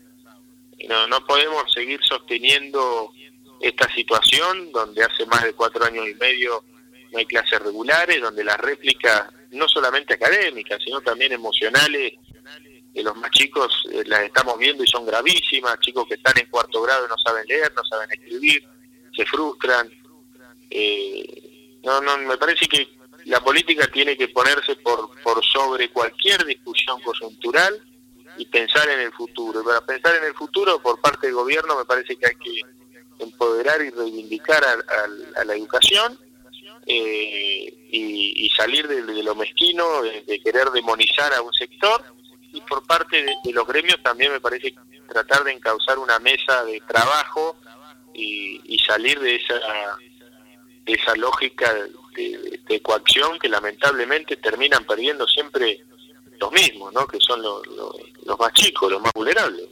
Speaker 3: No, no podemos seguir sosteniendo esta situación donde hace más de cuatro años y medio no hay clases regulares, donde las réplicas, no solamente académicas, sino también emocionales, de los más chicos eh, las estamos viendo y son gravísimas, chicos que están en cuarto grado y no saben leer, no saben escribir, se frustran. Eh, no, no, me parece que la política tiene que ponerse por, por sobre cualquier discusión coyuntural y pensar en el futuro. Y para pensar en el futuro, por parte del gobierno, me parece que hay que empoderar y reivindicar a, la educación eh, y, salir de, lo mezquino, de, querer demonizar a un sector. Y por parte de, los gremios también me parece tratar de encauzar una mesa de trabajo y, salir de esa, de esa lógica de, coacción que lamentablemente terminan perdiendo siempre los mismos, ¿no? que son los, los, más chicos, los más vulnerables.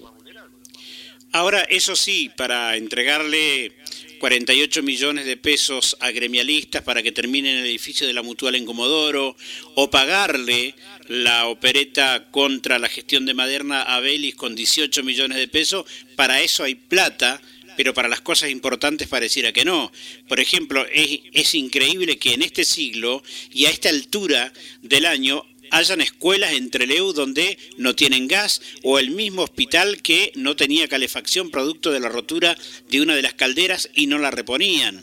Speaker 1: Ahora, eso sí, para entregarle 48 millones de pesos a gremialistas para que terminen el edificio de la Mutual en Comodoro, o pagarle la opereta contra la gestión de Maderna a Belis con 18 millones de pesos, para eso hay plata, pero para las cosas importantes pareciera que no. Por ejemplo, es, es increíble que en este siglo y a esta altura del año hayan escuelas entre Trelew donde no tienen gas o el mismo hospital que no tenía calefacción producto de la rotura de una de las calderas y no la reponían.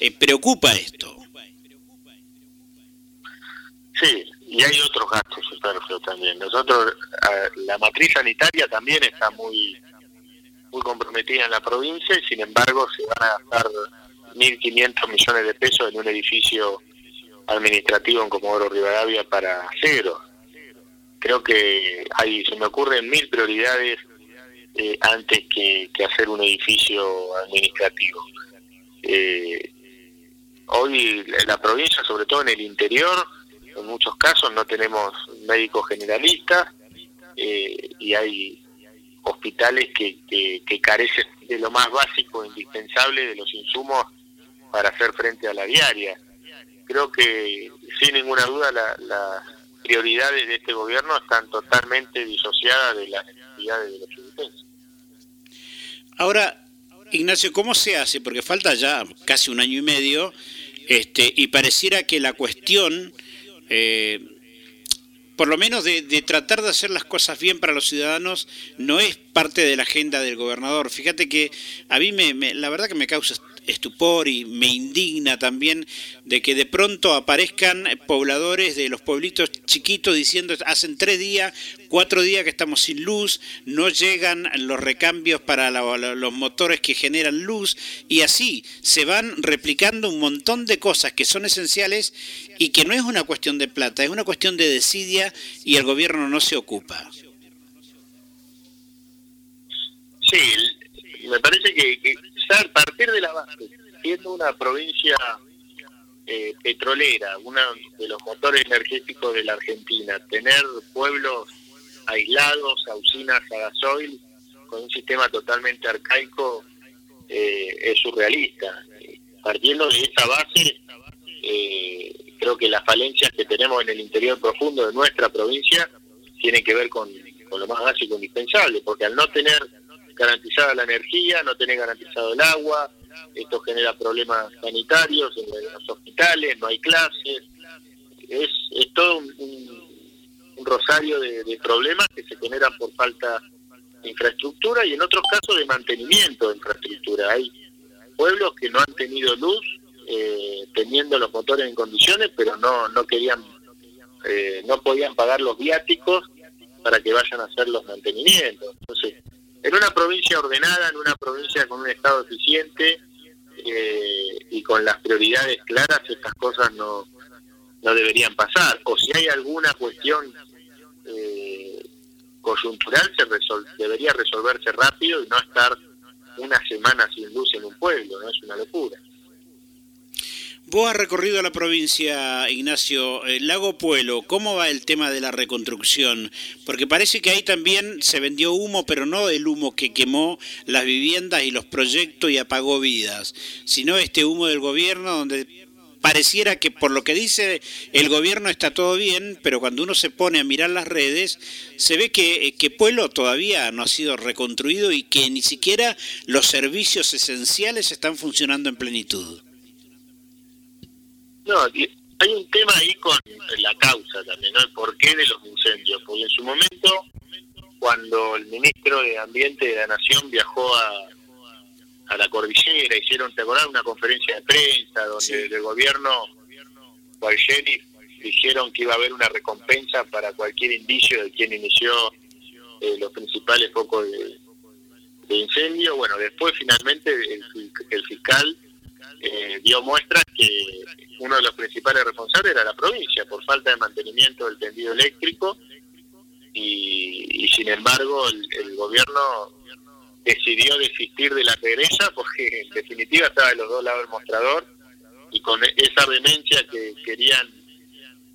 Speaker 1: Eh, ¿Preocupa esto?
Speaker 3: Sí, y hay otros gastos superfluos también. Nosotros, la matriz sanitaria también está muy muy comprometida en la provincia y sin embargo se van a gastar 1.500 millones de pesos en un edificio administrativo en Comodoro Rivadavia para cero. Creo que hay, se me ocurren mil prioridades eh, antes que, hacer un edificio administrativo. Eh, hoy la provincia, sobre todo en el interior, en muchos casos no tenemos médicos generalistas eh, y hay hospitales que, que carecen de lo más básico e indispensable de los insumos para hacer frente a la diaria creo que sin ninguna duda las prioridades de este gobierno están totalmente disociadas de las necesidades de los ciudadanos.
Speaker 1: Ahora, Ignacio, ¿cómo se hace? Porque falta ya casi un año y medio este, y pareciera que la cuestión, eh, por lo menos de, tratar de hacer las cosas bien para los ciudadanos, no es parte de la agenda del gobernador. Fíjate que a mí me, la verdad que me causa estupor y me indigna también de que de pronto aparezcan pobladores de los pueblitos chiquitos diciendo hacen tres días, cuatro días que estamos sin luz, no llegan los recambios para los motores que generan luz y así se van replicando un montón de cosas que son esenciales y que no es una cuestión de plata, es una cuestión de desidia y el gobierno no se ocupa.
Speaker 3: Sí, me parece que, que partir de la base, siendo una provincia eh, petrolera, uno de los motores energéticos de la Argentina, tener pueblos aislados a usinas a gasoil con un sistema totalmente arcaico eh, es surrealista. Partiendo de esa base, eh, creo que las falencias que tenemos en el interior profundo de nuestra provincia tienen que ver con, con lo más básico indispensable, porque al no tener garantizada la energía, no tener garantizado el agua, esto genera problemas sanitarios en los hospitales, no hay clases, es, es todo un, rosario de, problemas que se generan por falta de infraestructura y en otros casos de mantenimiento de infraestructura. Hay pueblos que no han tenido luz eh, teniendo los motores en condiciones, pero no, no querían, eh, no podían pagar los viáticos para que vayan a hacer los mantenimientos. Entonces, en una provincia ordenada, en una provincia con un Estado eficiente eh, y con las prioridades claras, estas cosas no, no deberían pasar. O si hay alguna cuestión eh, coyuntural, se debería resolverse rápido y no estar una semana sin luz en un pueblo, no es una locura.
Speaker 1: Vos has recorrido la provincia, Ignacio, eh, Lago Pueblo, ¿cómo va el tema de la reconstrucción? Porque parece que ahí también se vendió humo, pero no el humo que quemó las viviendas y los proyectos y apagó vidas, sino este humo del gobierno donde pareciera que por lo que dice el gobierno está todo bien, pero cuando uno se pone a mirar las redes, se ve que, que Pueblo todavía no ha sido reconstruido y que ni siquiera los servicios esenciales están funcionando en plenitud.
Speaker 3: No, hay un tema ahí con la causa también, ¿no? El porqué de los incendios. Porque en su momento, cuando el ministro de Ambiente de la Nación viajó a, a la cordillera, hicieron, ¿te acordás? Una conferencia de prensa donde el gobierno o el sheriff dijeron que iba a haber una recompensa para cualquier indicio de quien inició eh, los principales focos de, incendio. Bueno, después finalmente el, fiscal eh, dio muestras que uno de los principales responsables era la provincia por falta de mantenimiento del tendido eléctrico. Y, sin embargo el, gobierno decidió desistir de la querella porque en definitiva estaba de los dos lados del mostrador y con esa vehemencia que querían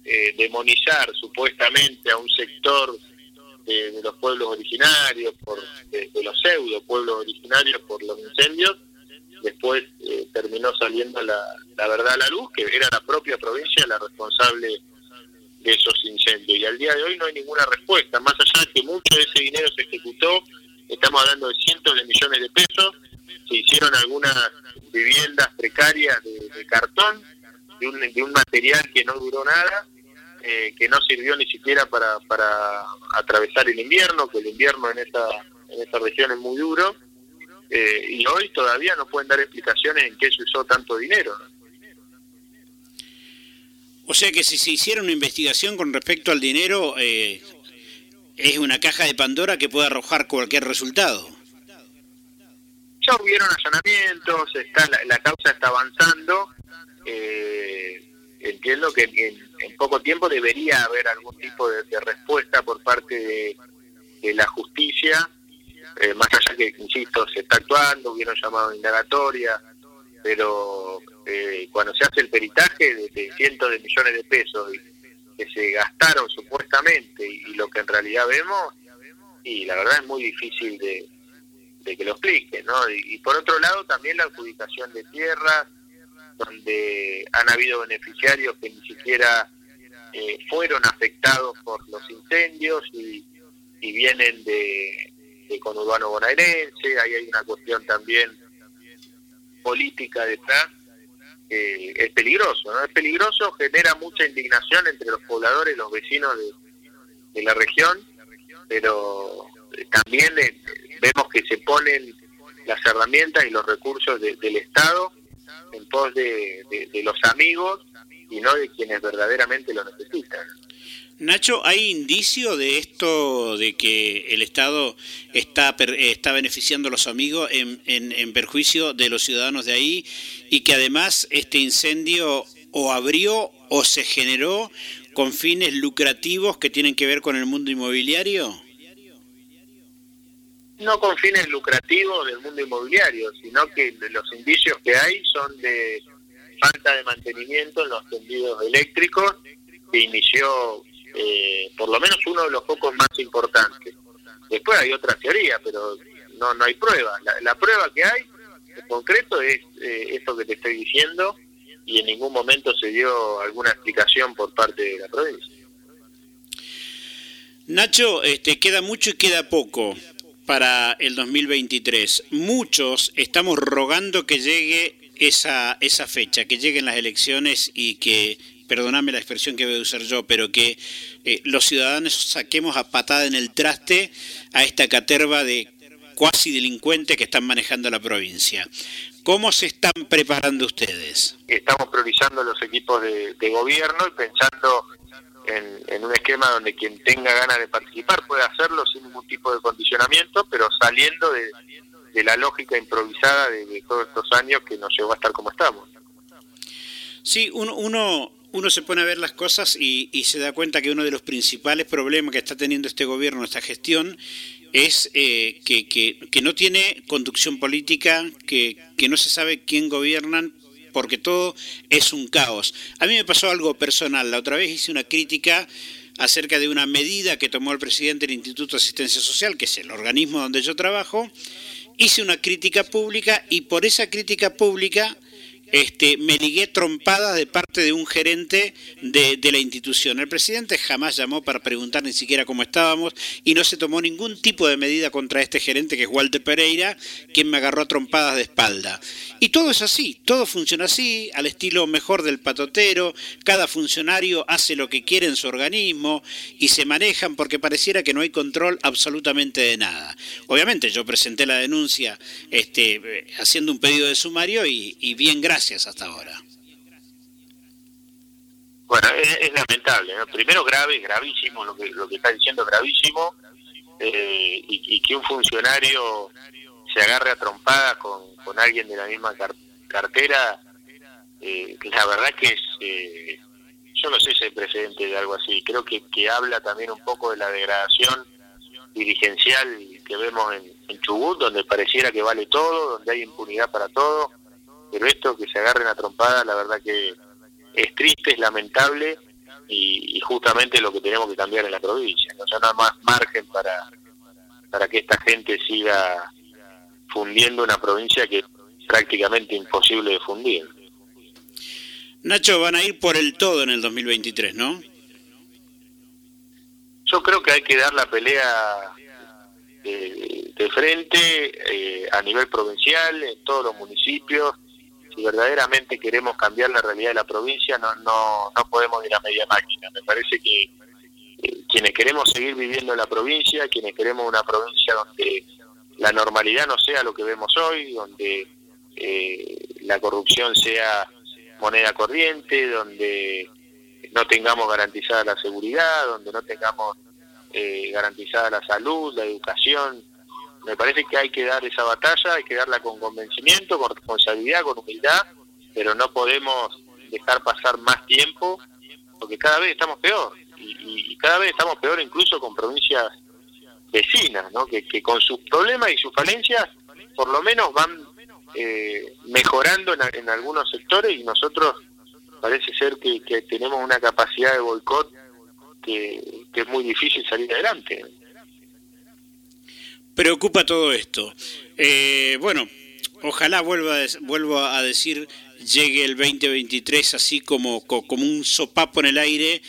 Speaker 3: eh, demonizar supuestamente a un sector de, los pueblos originarios, por, de los pseudo pueblos originarios por los incendios, después eh, terminó saliendo la, verdad a la luz, que era la propia provincia la responsable de esos incendios. Y al día de hoy no hay ninguna respuesta, más allá de que mucho de ese dinero se ejecutó, estamos hablando de cientos de millones de pesos, se hicieron algunas viviendas precarias de, cartón, de un, de un material que no duró nada, eh, que no sirvió ni siquiera para, para atravesar el invierno, que el invierno en esta, en esta región es muy duro, eh, y hoy todavía no pueden dar explicaciones en qué se usó tanto dinero.
Speaker 1: O sea que si se hiciera una investigación con respecto al dinero, eh, es una caja de Pandora que puede arrojar cualquier resultado.
Speaker 3: Ya hubieron allanamientos, está, la, causa está avanzando. Eh, entiendo que en, poco tiempo debería haber algún tipo de, respuesta por parte de, de la justicia eh, más allá que, insisto, se está actuando, hubieron llamado indagatoria, pero eh, cuando se hace el peritaje de, cientos de millones de pesos que se gastaron supuestamente y, lo que en realidad vemos, y la verdad es muy difícil de, que lo explique, ¿no? Y, por otro lado también la adjudicación de tierras, donde han habido beneficiarios que ni siquiera eh, fueron afectados por los incendios y vienen de, con Urbano bonaerense, ahí hay una cuestión también política detrás eh, es peligroso, ¿no? Es peligroso, genera mucha indignación entre los pobladores, los vecinos de, la región, pero eh, también eh, vemos que se ponen las herramientas y los recursos del Estado en pos de los amigos y no de quienes verdaderamente lo necesitan.
Speaker 1: Nacho, ¿hay indicio de esto, de que el Estado está, está beneficiando a los amigos en, en, perjuicio de los ciudadanos de ahí y que además este incendio o abrió o se generó con fines lucrativos que tienen que ver con el mundo inmobiliario?
Speaker 3: No con fines lucrativos del mundo inmobiliario, sino que los indicios que hay son de falta de mantenimiento en los tendidos eléctricos que inició eh, por lo menos uno de los focos más importantes. Después hay otras teorías, pero no, no hay prueba. La, prueba que hay en concreto es eh, esto que te estoy diciendo y en ningún momento se dio alguna explicación por parte de la provincia.
Speaker 1: Nacho, este, queda mucho y queda poco para el 2023. Muchos estamos rogando que llegue esa, esa fecha, que lleguen las elecciones y que perdoname la expresión que voy a usar yo, pero que eh, los ciudadanos saquemos a patada en el traste a esta caterva de cuasi delincuentes que están manejando la provincia. ¿Cómo se están preparando ustedes?
Speaker 3: Estamos priorizando los equipos de, gobierno y pensando en, un esquema donde quien tenga ganas de participar puede hacerlo sin ningún tipo de condicionamiento, pero saliendo de, la lógica improvisada de, todos estos años que nos llevó a estar como estamos.
Speaker 1: Sí, uno, uno uno se pone a ver las cosas y, se da cuenta que uno de los principales problemas que está teniendo este gobierno, esta gestión, es eh, que, no tiene conducción política, que, no se sabe quién gobiernan, porque todo es un caos. A mí me pasó algo personal. La otra vez hice una crítica acerca de una medida que tomó el presidente del Instituto de Asistencia Social, que es el organismo donde yo trabajo. Hice una crítica pública y por esa crítica pública este, me ligué trompada de parte de un gerente de, la institución. El presidente jamás llamó para preguntar ni siquiera cómo estábamos y no se tomó ningún tipo de medida contra este gerente que es Walter Pereira, quien me agarró trompadas de espalda. Y todo es así, todo funciona así, al estilo mejor del patotero, cada funcionario hace lo que quiere en su organismo y se manejan porque pareciera que no hay control absolutamente de nada. Obviamente yo presenté la denuncia este, haciendo un pedido de sumario y bien gracias hasta ahora.
Speaker 3: Bueno, es, lamentable. Primero grave, gravísimo, lo que, lo que está diciendo gravísimo, eh, y, que un funcionario se agarre a trompada con, alguien de la misma cartera, eh, la verdad que es, eh, yo no sé si hay precedente de algo así, creo que, habla también un poco de la degradación dirigencial que vemos en Chubut, donde pareciera que vale todo, donde hay impunidad para todo pero esto que se agarren a trompada, la verdad que es triste, es lamentable y, justamente lo que tenemos que cambiar en la provincia. No sea, no más margen para, para que esta gente siga fundiendo una provincia que es prácticamente imposible de fundir.
Speaker 1: Nacho, van a ir por el todo en el 2023, ¿no?
Speaker 3: Yo creo que hay que dar la pelea de, de frente eh, a nivel provincial, en todos los municipios, si verdaderamente queremos cambiar la realidad de la provincia, no, no, no podemos ir a media máquina. Me parece que eh, quienes queremos seguir viviendo en la provincia, quienes queremos una provincia donde la normalidad no sea lo que vemos hoy, donde eh, la corrupción sea moneda corriente, donde no tengamos garantizada la seguridad, donde no tengamos eh, garantizada la salud, la educación, me parece que hay que dar esa batalla, hay que darla con convencimiento, con responsabilidad, con humildad, pero no podemos dejar pasar más tiempo, porque cada vez estamos peor, y, cada vez estamos peor incluso con provincias vecinas, ¿no? que, con sus problemas y sus falencias por lo menos van eh, mejorando en, algunos sectores y nosotros parece ser que, tenemos una capacidad de boicot que, que es muy difícil salir adelante
Speaker 1: preocupa todo esto. Eh, bueno, ojalá vuelva, vuelvo a decir, llegue el 2023 así como, como un sopapo en el aire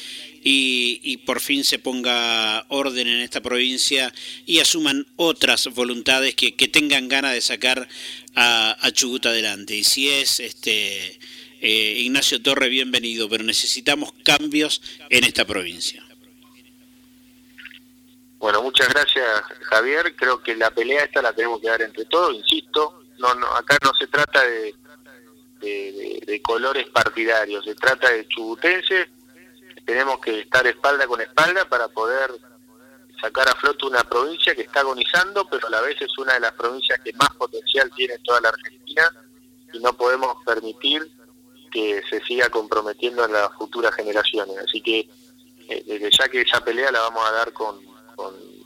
Speaker 1: y, por fin se ponga orden en esta provincia y asuman otras voluntades que, tengan ganas de sacar a, a Chubut adelante. Y si es este eh, Ignacio Torre, bienvenido, pero necesitamos cambios en esta provincia.
Speaker 3: Bueno, muchas gracias Javier, creo que la pelea esta la tenemos que dar entre todos, insisto, no, no acá no se trata de, de, colores partidarios, se trata de chubutenses, tenemos que estar espalda con espalda para poder sacar a flote una provincia que está agonizando, pero a la vez es una de las provincias que más potencial tiene en toda la Argentina y no podemos permitir que se siga comprometiendo en las futuras generaciones. Así que eh, desde ya que esa pelea la vamos a dar con,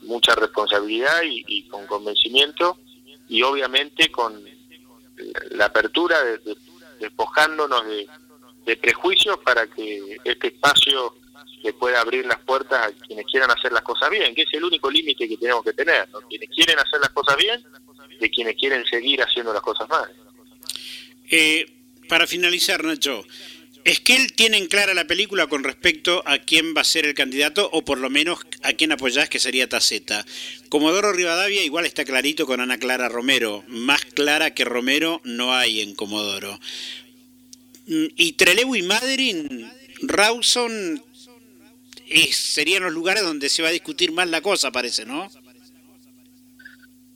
Speaker 3: mucha responsabilidad y, con convencimiento y obviamente con la apertura de, despojándonos de, prejuicios para que este espacio le pueda abrir las puertas a quienes quieran hacer las cosas bien, que es el único límite que tenemos que tener, quienes quieren hacer las cosas bien de quienes quieren seguir haciendo las cosas mal.
Speaker 1: Eh, para finalizar, Nacho, ¿es que él tiene en clara la película con respecto a quién va a ser el candidato o por lo menos a quién apoyás que sería Taceta? Comodoro Rivadavia igual está clarito con Ana Clara Romero, más clara que Romero no hay en Comodoro. Mm, y Trelew y Madrid, Rawson serían los lugares donde se va a discutir más la cosa, parece, ¿no?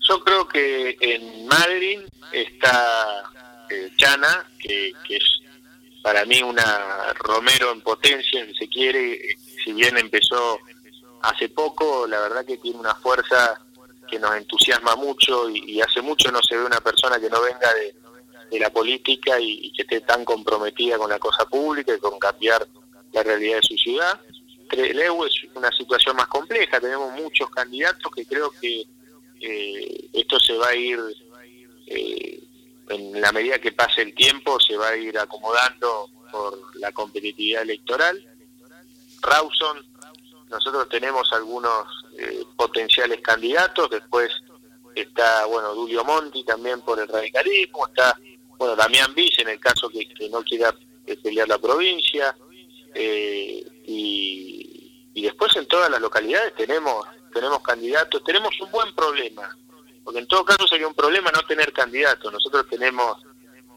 Speaker 3: Yo creo que en Madrid está eh, Chana, que, es para mí una Romero en potencia, si se quiere, si bien empezó hace poco, la verdad que tiene una fuerza que nos entusiasma mucho y, hace mucho no se ve una persona que no venga de, la política y, que esté tan comprometida con la cosa pública y con cambiar la realidad de su ciudad. El es una situación más compleja, tenemos muchos candidatos que creo que eh, esto se va a ir, eh, en la medida que pase el tiempo, se va a ir acomodando por la competitividad electoral. Rawson, nosotros tenemos algunos eh, potenciales candidatos, después está, bueno, Dulio Monti también por el radicalismo, está, bueno, Damián Viz en el caso que, que no quiera pelear la provincia, eh, y, y después en todas las localidades tenemos tenemos candidatos, tenemos un buen problema, porque en todo caso sería un problema no tener candidatos, nosotros tenemos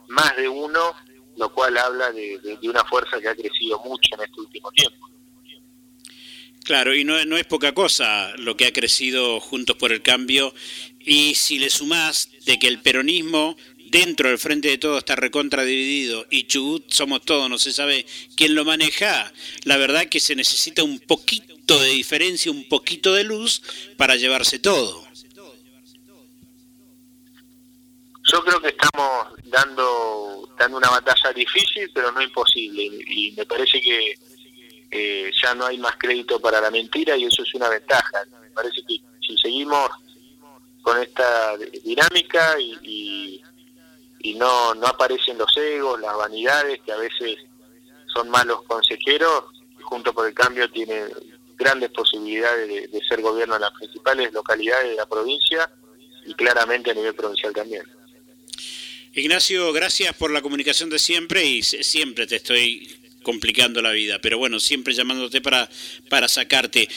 Speaker 3: más de uno, lo cual habla de, una fuerza que ha crecido mucho en este último tiempo.
Speaker 1: Claro, y no, no es poca cosa lo que ha crecido Juntos por el Cambio, y si le sumás de que el peronismo dentro del frente de todo está recontra dividido y Chubut somos todos, no se sabe quién lo maneja, la verdad que se necesita un poquito de diferencia, un poquito de luz para llevarse todo.
Speaker 3: Yo creo que estamos dando, dando una batalla difícil, pero no imposible. Y me parece que ya no hay más crédito para la mentira y eso es una ventaja. Me parece que si seguimos con esta dinámica y y no, no aparecen los egos, las vanidades, que a veces son malos consejeros, junto por el cambio tiene grandes posibilidades de, ser gobierno en las principales localidades de la provincia y claramente a nivel provincial también.
Speaker 1: Ignacio, gracias por la comunicación de siempre y siempre te estoy complicando la vida, pero bueno, siempre llamándote para, para sacarte.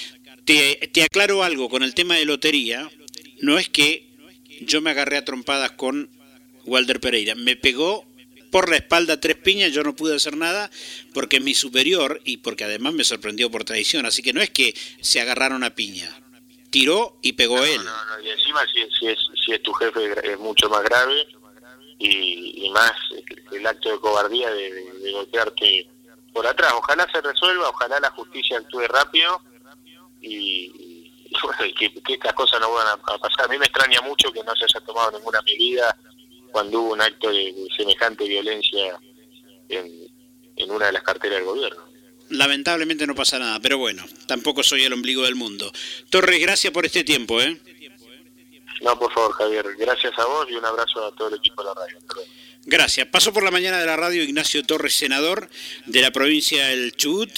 Speaker 1: Te, te aclaro algo con el tema de lotería, no es que yo me agarré a trompadas con Walter Pereira. Me pegó por la espalda tres piñas, yo no pude hacer nada porque es mi superior y porque además me sorprendió por traición. Así que no es que se agarraron a piña. Tiró y pegó él.
Speaker 3: No, no, y encima si, es, si es tu jefe es mucho más grave y, más el acto de cobardía de, golpearte por atrás. Ojalá se resuelva, ojalá la justicia actúe rápido y, que, estas cosas no van a, pasar. A mí me extraña mucho que no se haya tomado ninguna medida cuando hubo un acto de, semejante violencia en, una de las carteras del gobierno.
Speaker 1: Lamentablemente no pasa nada, pero bueno, tampoco soy el ombligo del mundo. Torres, gracias por este tiempo, ¿eh?
Speaker 3: No, por favor, Javier, gracias a vos y un abrazo a todo el equipo de la radio.
Speaker 1: Gracias. Pasó por la mañana de la radio Ignacio Torres, senador de la provincia del Chubut,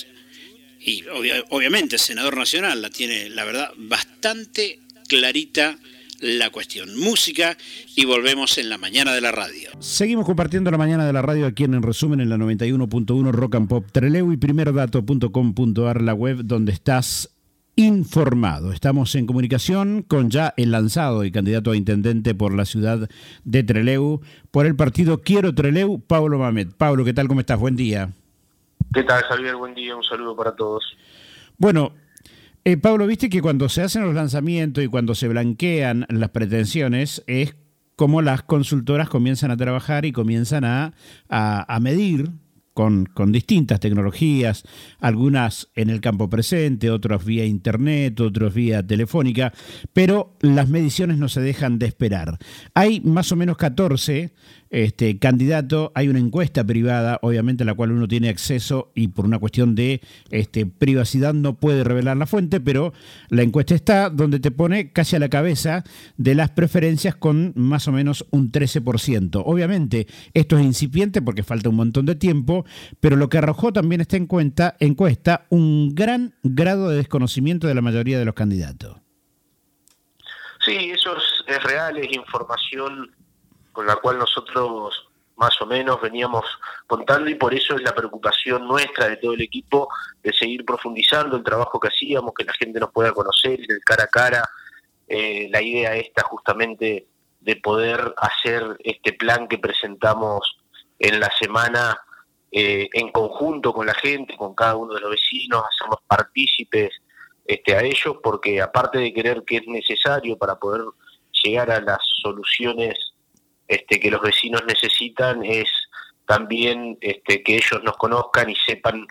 Speaker 1: y obviamente senador nacional, la tiene, la verdad, bastante clarita la cuestión. Música y volvemos en la mañana de la radio. Seguimos compartiendo la mañana de la radio aquí en, en resumen en la 91.1 Rock and Pop Treleu y primerdato.com.ar, la web donde estás informado. Estamos en comunicación con ya el lanzado y candidato a intendente por la ciudad de Treleu, por el partido Quiero Treleu, Pablo Mamet. Pablo, ¿qué tal? ¿Cómo estás? Buen día.
Speaker 2: ¿Qué tal, Javier? Buen día, un saludo para todos.
Speaker 1: Bueno, eh, Pablo, viste que cuando se hacen los lanzamientos y cuando se blanquean las pretensiones es como las consultoras comienzan a trabajar y comienzan a, a medir con, con, distintas tecnologías, algunas en el campo presente, otras vía internet, otros vía telefónica, pero las mediciones no se dejan de esperar. Hay más o menos 14 este, candidato, hay una encuesta privada, obviamente a la cual uno tiene acceso y por una cuestión de este, privacidad no puede revelar la fuente, pero la encuesta está donde te pone casi a la cabeza de las preferencias con más o menos un 13%. Obviamente esto es incipiente porque falta un montón de tiempo, pero lo que arrojó también esta encuesta, encuesta un gran grado de desconocimiento de la mayoría de los candidatos.
Speaker 2: Sí, eso es, es real, es información con la cual nosotros más o menos veníamos contando y por eso es la preocupación nuestra de todo el equipo de seguir profundizando el trabajo que hacíamos, que la gente nos pueda conocer, el cara a cara, eh, la idea esta justamente de poder hacer este plan que presentamos en la semana eh, en conjunto con la gente, con cada uno de los vecinos, hacernos partícipes este, a ellos, porque aparte de querer que es necesario para poder llegar a las soluciones este, que los vecinos necesitan es también este, que ellos nos conozcan y sepan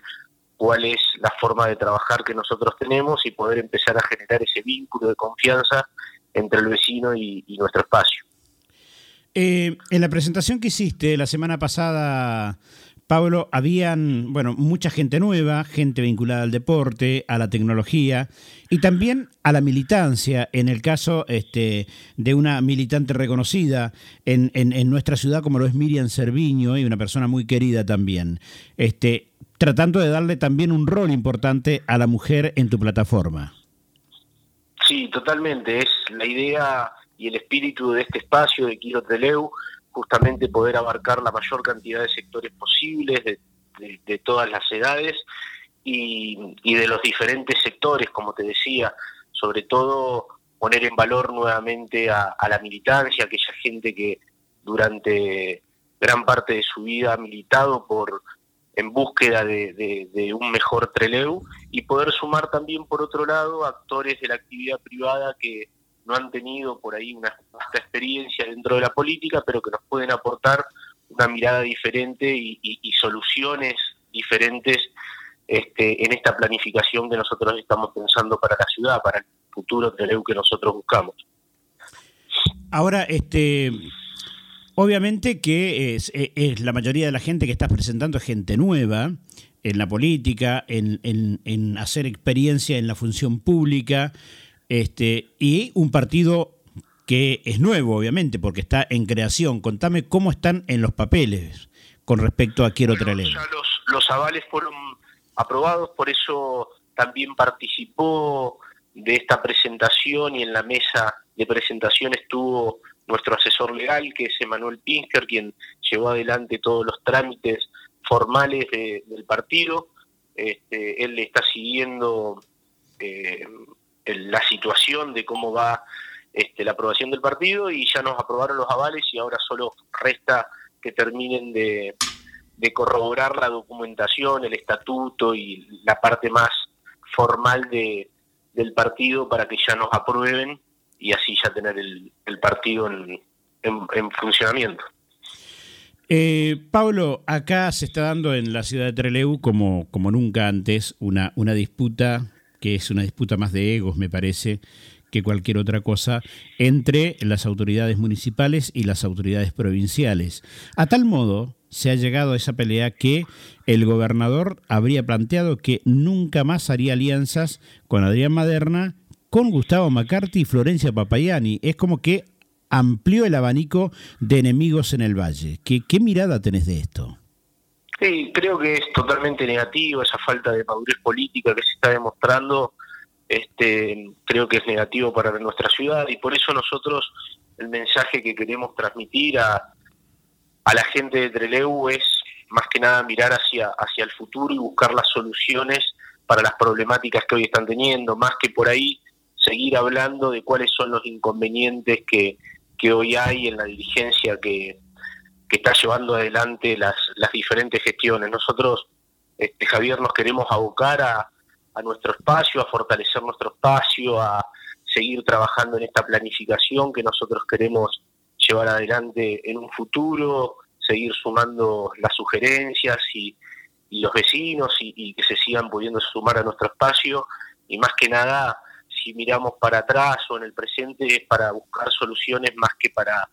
Speaker 2: cuál es la forma de trabajar que nosotros tenemos y poder empezar a generar ese vínculo de confianza entre el vecino y, nuestro espacio.
Speaker 1: Eh, en la presentación que hiciste la semana pasada Pablo, habían, bueno, mucha gente nueva, gente vinculada al deporte, a la tecnología y también a la militancia, en el caso este, de una militante reconocida en, en, nuestra ciudad como lo es Miriam Cerviño y una persona muy querida también, este, tratando de darle también un rol importante a la mujer en tu plataforma.
Speaker 2: Sí, totalmente, es la idea y el espíritu de este espacio de Kilo Teleu, justamente poder abarcar la mayor cantidad de sectores posibles, de, todas las edades y, de los diferentes sectores, como te decía, sobre todo poner en valor nuevamente a, la militancia, aquella gente que durante gran parte de su vida ha militado por en búsqueda de, un mejor Treleu y poder sumar también por otro lado actores de la actividad privada que no han tenido por ahí una experiencia dentro de la política, pero que nos pueden aportar una mirada diferente y, soluciones diferentes este, en esta planificación que nosotros estamos pensando para la ciudad, para el futuro que nosotros buscamos.
Speaker 1: Ahora, este, obviamente que es, es, la mayoría de la gente que estás presentando es gente nueva en la política, en hacer experiencia en la función pública, este, y un partido que es nuevo, obviamente, porque está en creación. Contame cómo están en los papeles con respecto a Quiero
Speaker 2: bueno, los, los avales fueron aprobados, por eso también participó de esta presentación y en la mesa de presentación estuvo nuestro asesor legal, que es Emanuel Pinker, quien llevó adelante todos los trámites formales del partido. Este, él le está siguiendo eh, la situación de cómo va este, la aprobación del partido y ya nos aprobaron los avales y ahora solo resta que terminen de, corroborar la documentación, el estatuto y la parte más formal de, del partido para que ya nos aprueben y así ya tener el, partido en, en, funcionamiento.
Speaker 1: Eh, Pablo, acá se está dando en la ciudad de Trelew, como, como nunca antes, una, una disputa que es una disputa más de egos, me parece, que cualquier otra cosa, entre las autoridades municipales y las autoridades provinciales. A tal modo se ha llegado a esa pelea que el gobernador habría planteado que nunca más haría alianzas con Adrián Maderna, con Gustavo McCarthy y Florencia Papayani. Es como que amplió el abanico de enemigos en el valle. ¿Qué, qué mirada tenés de esto?
Speaker 2: Sí, creo que es totalmente negativo esa falta de madurez política que se está demostrando. Este, creo que es negativo para nuestra ciudad y por eso nosotros el mensaje que queremos transmitir a, a la gente de Treleu es más que nada mirar hacia, hacia el futuro y buscar las soluciones para las problemáticas que hoy están teniendo, más que por ahí seguir hablando de cuáles son los inconvenientes que, que hoy hay en la dirigencia que, que está llevando adelante las, las diferentes gestiones. Nosotros, este, Javier, nos queremos abocar a, a nuestro espacio, a fortalecer nuestro espacio, a seguir trabajando en esta planificación que nosotros queremos llevar adelante en un futuro, seguir sumando las sugerencias y, los vecinos y, que se sigan pudiendo sumar a nuestro espacio y más que nada si miramos para atrás o en el presente es para buscar soluciones más que para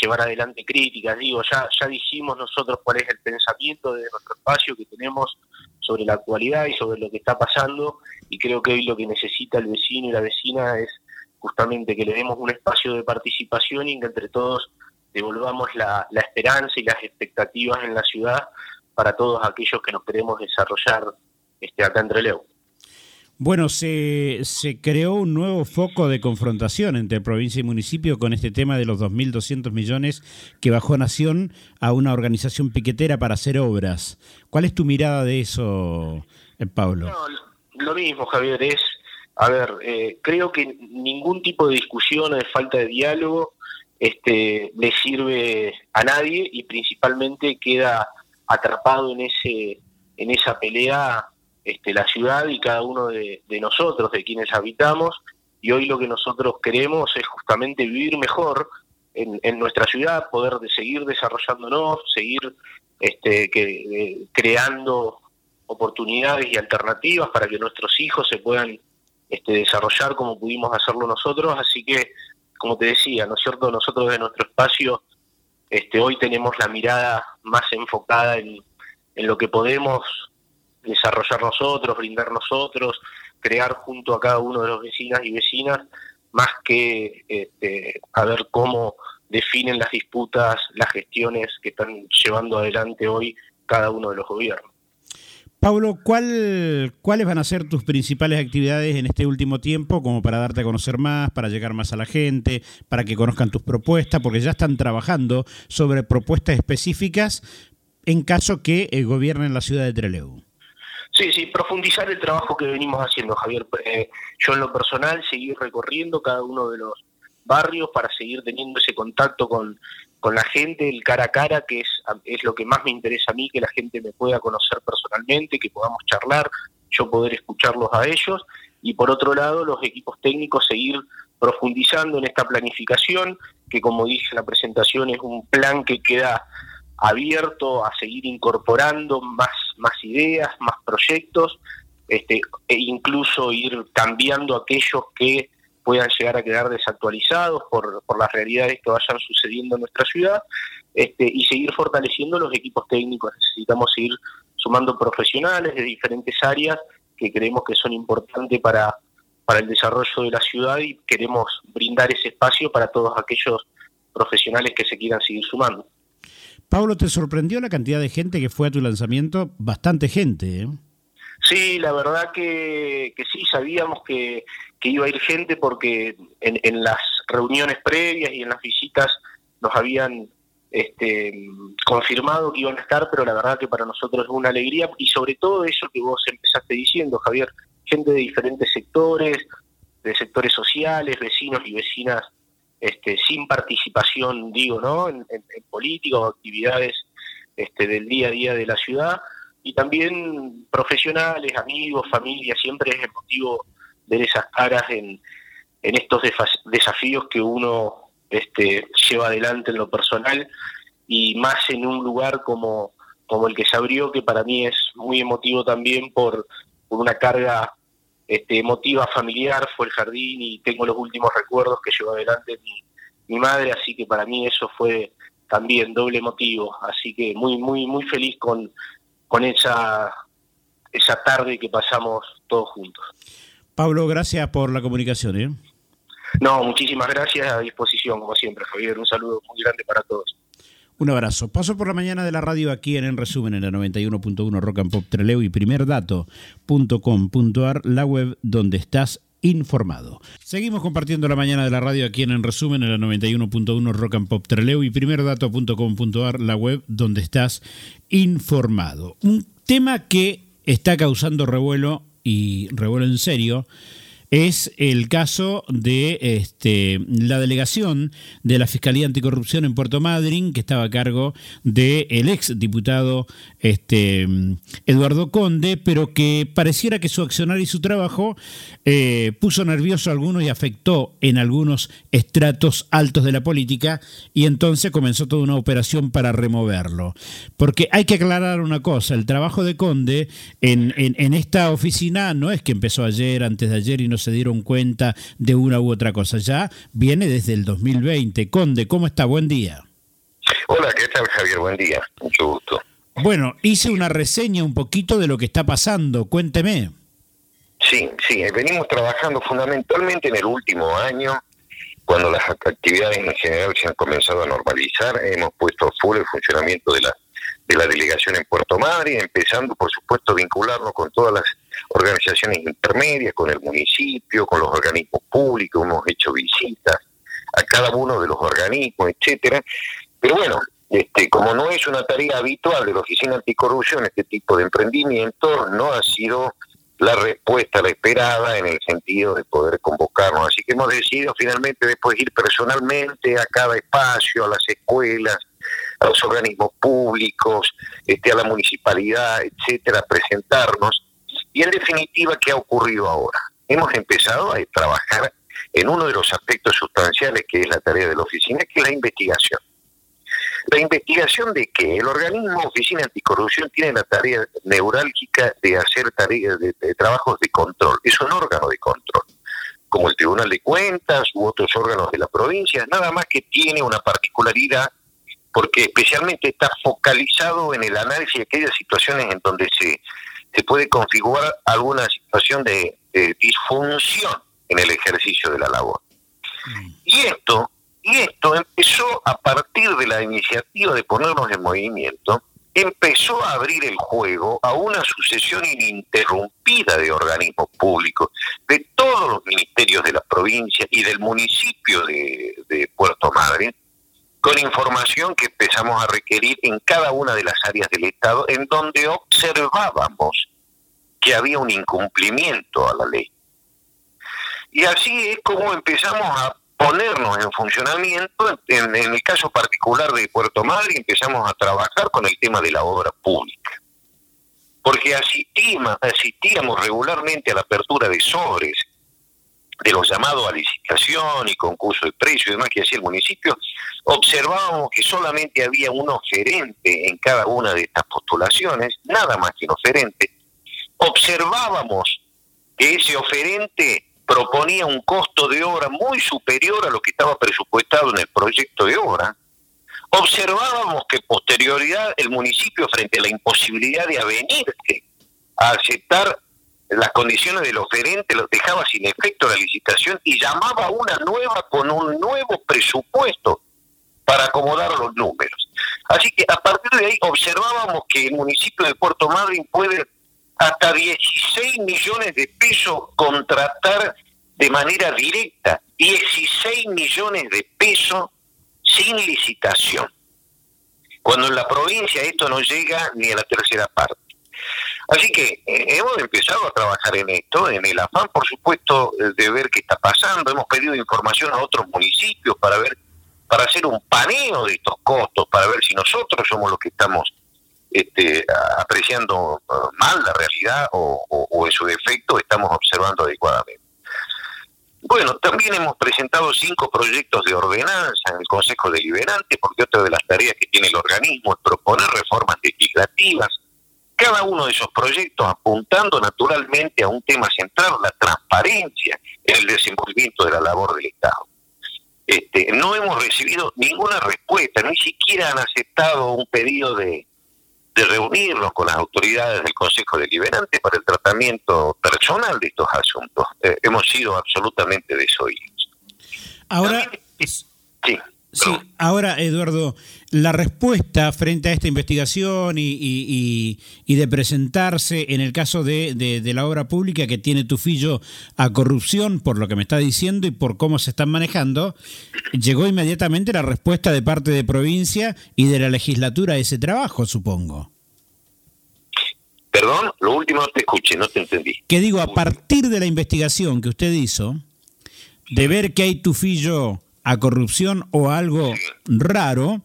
Speaker 2: llevar adelante críticas. Digo, ya, ya dijimos nosotros cuál es el pensamiento de nuestro espacio que tenemos sobre la actualidad y sobre lo que está pasando y creo que hoy lo que necesita el vecino y la vecina es justamente que le demos un espacio de participación y que entre todos devolvamos la, esperanza y las expectativas en la ciudad para todos aquellos que nos queremos desarrollar este, acá en Trelew.
Speaker 1: Bueno, se, se creó un nuevo foco de confrontación entre provincia y municipio con este tema de los 2.200 millones que bajó Nación a una organización piquetera para hacer obras. ¿Cuál es tu mirada de eso, eh, Pablo?
Speaker 2: lo mismo, Javier, es, a ver, eh, creo que ningún tipo de discusión o de falta de diálogo este, le sirve a nadie y principalmente queda atrapado en ese en esa pelea este, la ciudad y cada uno de, nosotros, de quienes habitamos, y hoy lo que nosotros queremos es justamente vivir mejor en, nuestra ciudad, poder de seguir desarrollándonos, seguir este, eh, creando oportunidades y alternativas para que nuestros hijos se puedan este, desarrollar como pudimos hacerlo nosotros, así que, como te decía, ¿no es cierto?, nosotros de nuestro espacio, este, hoy tenemos la mirada más enfocada en, en lo que podemos desarrollar nosotros, brindar nosotros, crear junto a cada uno de los vecinas y vecinas, más que este, a ver cómo definen las disputas, las gestiones que están llevando adelante hoy cada uno de los gobiernos.
Speaker 1: Pablo, ¿cuál, ¿cuáles van a ser tus principales actividades en este último tiempo como para darte a conocer más, para llegar más a la gente, para que conozcan tus propuestas? Porque ya están trabajando sobre propuestas específicas en caso que eh, gobiernen la ciudad de Trelew.
Speaker 2: Sí, sí, profundizar el trabajo que venimos haciendo, Javier. Eh, yo en lo personal seguir recorriendo cada uno de los barrios para seguir teniendo ese contacto con, con la gente, el cara a cara, que es, es lo que más me interesa a mí, que la gente me pueda conocer personalmente, que podamos charlar, yo poder escucharlos a ellos. Y por otro lado, los equipos técnicos seguir profundizando en esta planificación, que como dije en la presentación es un plan que queda abierto a seguir incorporando más, más ideas, más proyectos, este, e incluso ir cambiando aquellos que puedan llegar a quedar desactualizados por, por las realidades que vayan sucediendo en nuestra ciudad, este, y seguir fortaleciendo los equipos técnicos. Necesitamos seguir sumando profesionales de diferentes áreas que creemos que son importantes para, para el desarrollo de la ciudad y queremos brindar ese espacio para todos aquellos profesionales que se quieran seguir sumando.
Speaker 1: Pablo, ¿te sorprendió la cantidad de gente que fue a tu lanzamiento? Bastante gente, ¿eh?
Speaker 2: Sí, la verdad que, sí, sabíamos que, iba a ir gente porque en, las reuniones previas y en las visitas nos habían este, confirmado que iban a estar, pero la verdad que para nosotros es una alegría y sobre todo eso que vos empezaste diciendo, Javier, gente de diferentes sectores, de sectores sociales, vecinos y vecinas este, sin participación, digo, ¿no? En, política o actividades este, del día a día de la ciudad y también profesionales, amigos, familia, siempre es emotivo ver esas caras en, en estos desafíos que uno este, lleva adelante en lo personal y más en un lugar como, como el que se abrió, que para mí es muy emotivo también por, por una carga este, emotiva familiar fue el jardín y tengo los últimos recuerdos que llevó adelante mi, madre, así que para mí eso fue también doble motivo, así que muy, muy, muy feliz con, con esa, esa tarde que pasamos todos juntos.
Speaker 1: Pablo, gracias por la comunicación. ¿eh?
Speaker 2: No, muchísimas gracias, a disposición como siempre, Javier, un saludo muy grande para todos.
Speaker 1: Un abrazo. Paso por la mañana de la radio aquí en En Resumen en la 91.1 Rock and Pop Treleu y primerdato.com.ar, la web donde estás informado. Seguimos compartiendo la mañana de la radio aquí en En Resumen en la 91.1 Rock and Pop Treleu y primerdato.com.ar, la web donde estás informado. Un tema que está causando revuelo y revuelo en serio, es el caso de este, la delegación de la Fiscalía Anticorrupción en Puerto Madryn, que estaba a cargo del ex diputado este, Eduardo Conde, pero que pareciera que su accionar y su trabajo eh, puso nervioso a algunos y afectó en algunos estratos altos de la política, y entonces comenzó toda una operación para removerlo. Porque hay que aclarar una cosa, el trabajo de Conde en, en esta oficina no es que empezó ayer, antes de ayer y no se dieron cuenta de una u otra cosa. Ya viene desde el 2020. Conde, ¿cómo está? Buen día.
Speaker 4: Hola, ¿qué tal Javier? Buen día, mucho gusto.
Speaker 1: Bueno, hice una reseña un poquito de lo que está pasando. Cuénteme.
Speaker 4: Sí, sí, venimos trabajando fundamentalmente en el último año, cuando las actividades en general se han comenzado a normalizar, hemos puesto full el funcionamiento de la de la delegación en Puerto Madre, empezando por supuesto a vincularnos con todas las organizaciones intermedias, con el municipio, con los organismos públicos, hemos hecho visitas a cada uno de los organismos, etcétera. Pero bueno, este, como no es una tarea habitual de la Oficina Anticorrupción este tipo de emprendimiento, no ha sido la respuesta la esperada en el sentido de poder convocarnos. Así que hemos decidido finalmente después ir personalmente a cada espacio, a las escuelas, a los organismos públicos, este, a la municipalidad, etcétera, presentarnos. Y en definitiva, ¿qué ha ocurrido ahora? Hemos empezado a trabajar en uno de los aspectos sustanciales que es la tarea de la oficina, que es la investigación. La investigación de que el organismo Oficina Anticorrupción tiene la tarea neurálgica de hacer tareas de, de, trabajos de control. Es un órgano de control, como el Tribunal de Cuentas u otros órganos de la provincia, nada más que tiene una particularidad porque especialmente está focalizado en el análisis de aquellas situaciones en donde se, se puede configurar alguna situación de, disfunción en el ejercicio de la labor. Mm. Y esto, y esto empezó a partir de la iniciativa de ponernos en movimiento, empezó a abrir el juego a una sucesión ininterrumpida de organismos públicos, de todos los ministerios de la provincia y del municipio de, de Puerto Madryn, con información que empezamos a requerir en cada una de las áreas del Estado en donde observábamos que había un incumplimiento a la ley. Y así es como empezamos a ponernos en funcionamiento, en, el caso particular de Puerto Madre, empezamos a trabajar con el tema de la obra pública. Porque asistíamos regularmente a la apertura de sobres, de los llamados a licitación y concurso de precio y demás que hacía el municipio, observábamos que solamente había un oferente en cada una de estas postulaciones, nada más que un oferente. Observábamos que ese oferente proponía un costo de obra muy superior a lo que estaba presupuestado en el proyecto de obra. Observábamos que posterioridad el municipio frente a la imposibilidad de avenirse a aceptar las condiciones del oferente, los dejaba sin efecto la licitación y llamaba una nueva con un nuevo presupuesto para acomodar los números. Así que a partir de ahí observábamos que el municipio de Puerto Madryn puede hasta 16 millones de pesos contratar de manera directa, 16 millones de pesos sin licitación, cuando en la provincia esto no llega ni a la tercera parte. Así que eh, hemos empezado a trabajar en esto, en el afán, por supuesto, de ver qué está pasando. Hemos pedido información a otros municipios para ver, para hacer un paneo de estos costos, para ver si nosotros somos los que estamos este, apreciando uh, mal la realidad o, o en su defecto estamos observando adecuadamente. Bueno, también hemos presentado cinco proyectos de ordenanza en el Consejo Deliberante, porque otra de las tareas que tiene el organismo es proponer reformas legislativas cada uno de esos proyectos apuntando naturalmente a un tema central, la transparencia en el desenvolvimiento de la labor del Estado. Este, no hemos recibido ninguna respuesta, ni siquiera han aceptado un pedido de, reunirnos con las autoridades del Consejo Deliberante para el tratamiento personal de estos asuntos. Eh, hemos sido absolutamente desoídos.
Speaker 1: Ahora, sí. Sí, ahora Eduardo, la respuesta frente a esta investigación y, de presentarse en el caso de, la obra pública que tiene tu fillo a corrupción, por lo que me está diciendo y por cómo se están manejando, llegó inmediatamente la respuesta de parte de provincia y de la legislatura a ese trabajo, supongo.
Speaker 4: Perdón, lo último no te escuché, no te entendí.
Speaker 1: Que digo, a partir de la investigación que usted hizo, de ver que hay tufillo a corrupción o algo raro,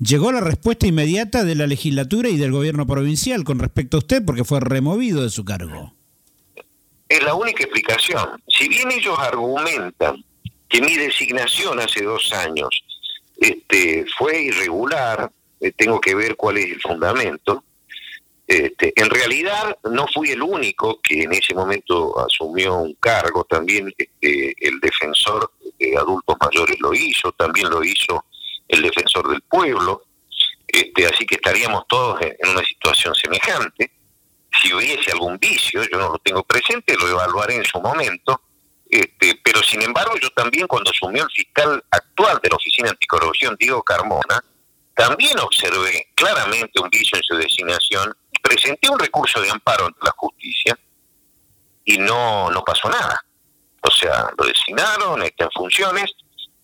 Speaker 1: llegó la respuesta inmediata de la legislatura y del gobierno provincial con respecto a usted porque fue removido de su cargo.
Speaker 4: Es la única explicación. Si bien ellos argumentan que mi designación hace dos años este, fue irregular, eh, tengo que ver cuál es el fundamento, este, en realidad no fui el único que en ese momento asumió un cargo, también este, el defensor de adultos mayores lo hizo, también lo hizo el defensor del pueblo, este, así que estaríamos todos en, una situación semejante. Si hubiese algún vicio, yo no lo tengo presente, lo evaluaré en su momento, este, pero sin embargo yo también cuando asumió el fiscal actual de la Oficina Anticorrupción, Diego Carmona, también observé claramente un vicio en su designación presenté un recurso de amparo ante la justicia y no, no pasó nada. O sea, lo designaron, está en funciones,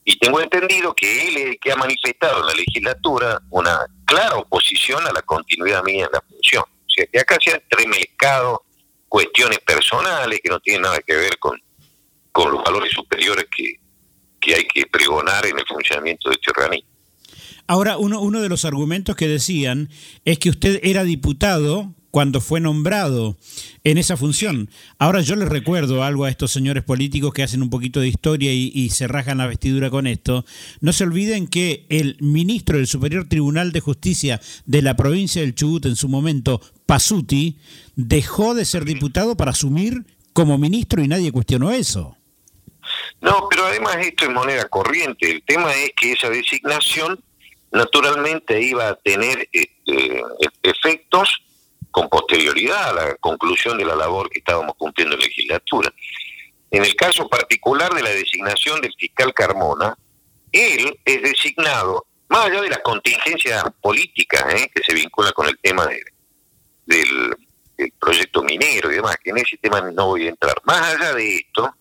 Speaker 4: y tengo entendido que él es el que ha manifestado en la legislatura una clara oposición a la continuidad mía en la función. O sea, que acá se han entremezcado cuestiones personales que no tienen nada que ver con, con los valores superiores que, que hay que pregonar en el funcionamiento de este organismo.
Speaker 1: Ahora, uno, uno de los argumentos que decían es que usted era diputado cuando fue nombrado en esa función. Ahora yo les recuerdo algo a estos señores políticos que hacen un poquito de historia y, se rajan la vestidura con esto. No se olviden que el ministro del Superior Tribunal de Justicia de la provincia del Chubut en su momento, Pasuti, dejó de ser diputado para asumir como ministro y nadie cuestionó eso.
Speaker 4: No, pero además esto es moneda corriente. El tema es que esa designación naturalmente iba a tener este, efectos con posterioridad a la conclusión de la labor que estábamos cumpliendo en legislatura. En el caso particular de la designación del fiscal Carmona, él es designado, más allá de las contingencias políticas ¿eh? que se vincula con el tema del, del proyecto minero y demás, que en ese tema no voy a entrar, más allá de esto,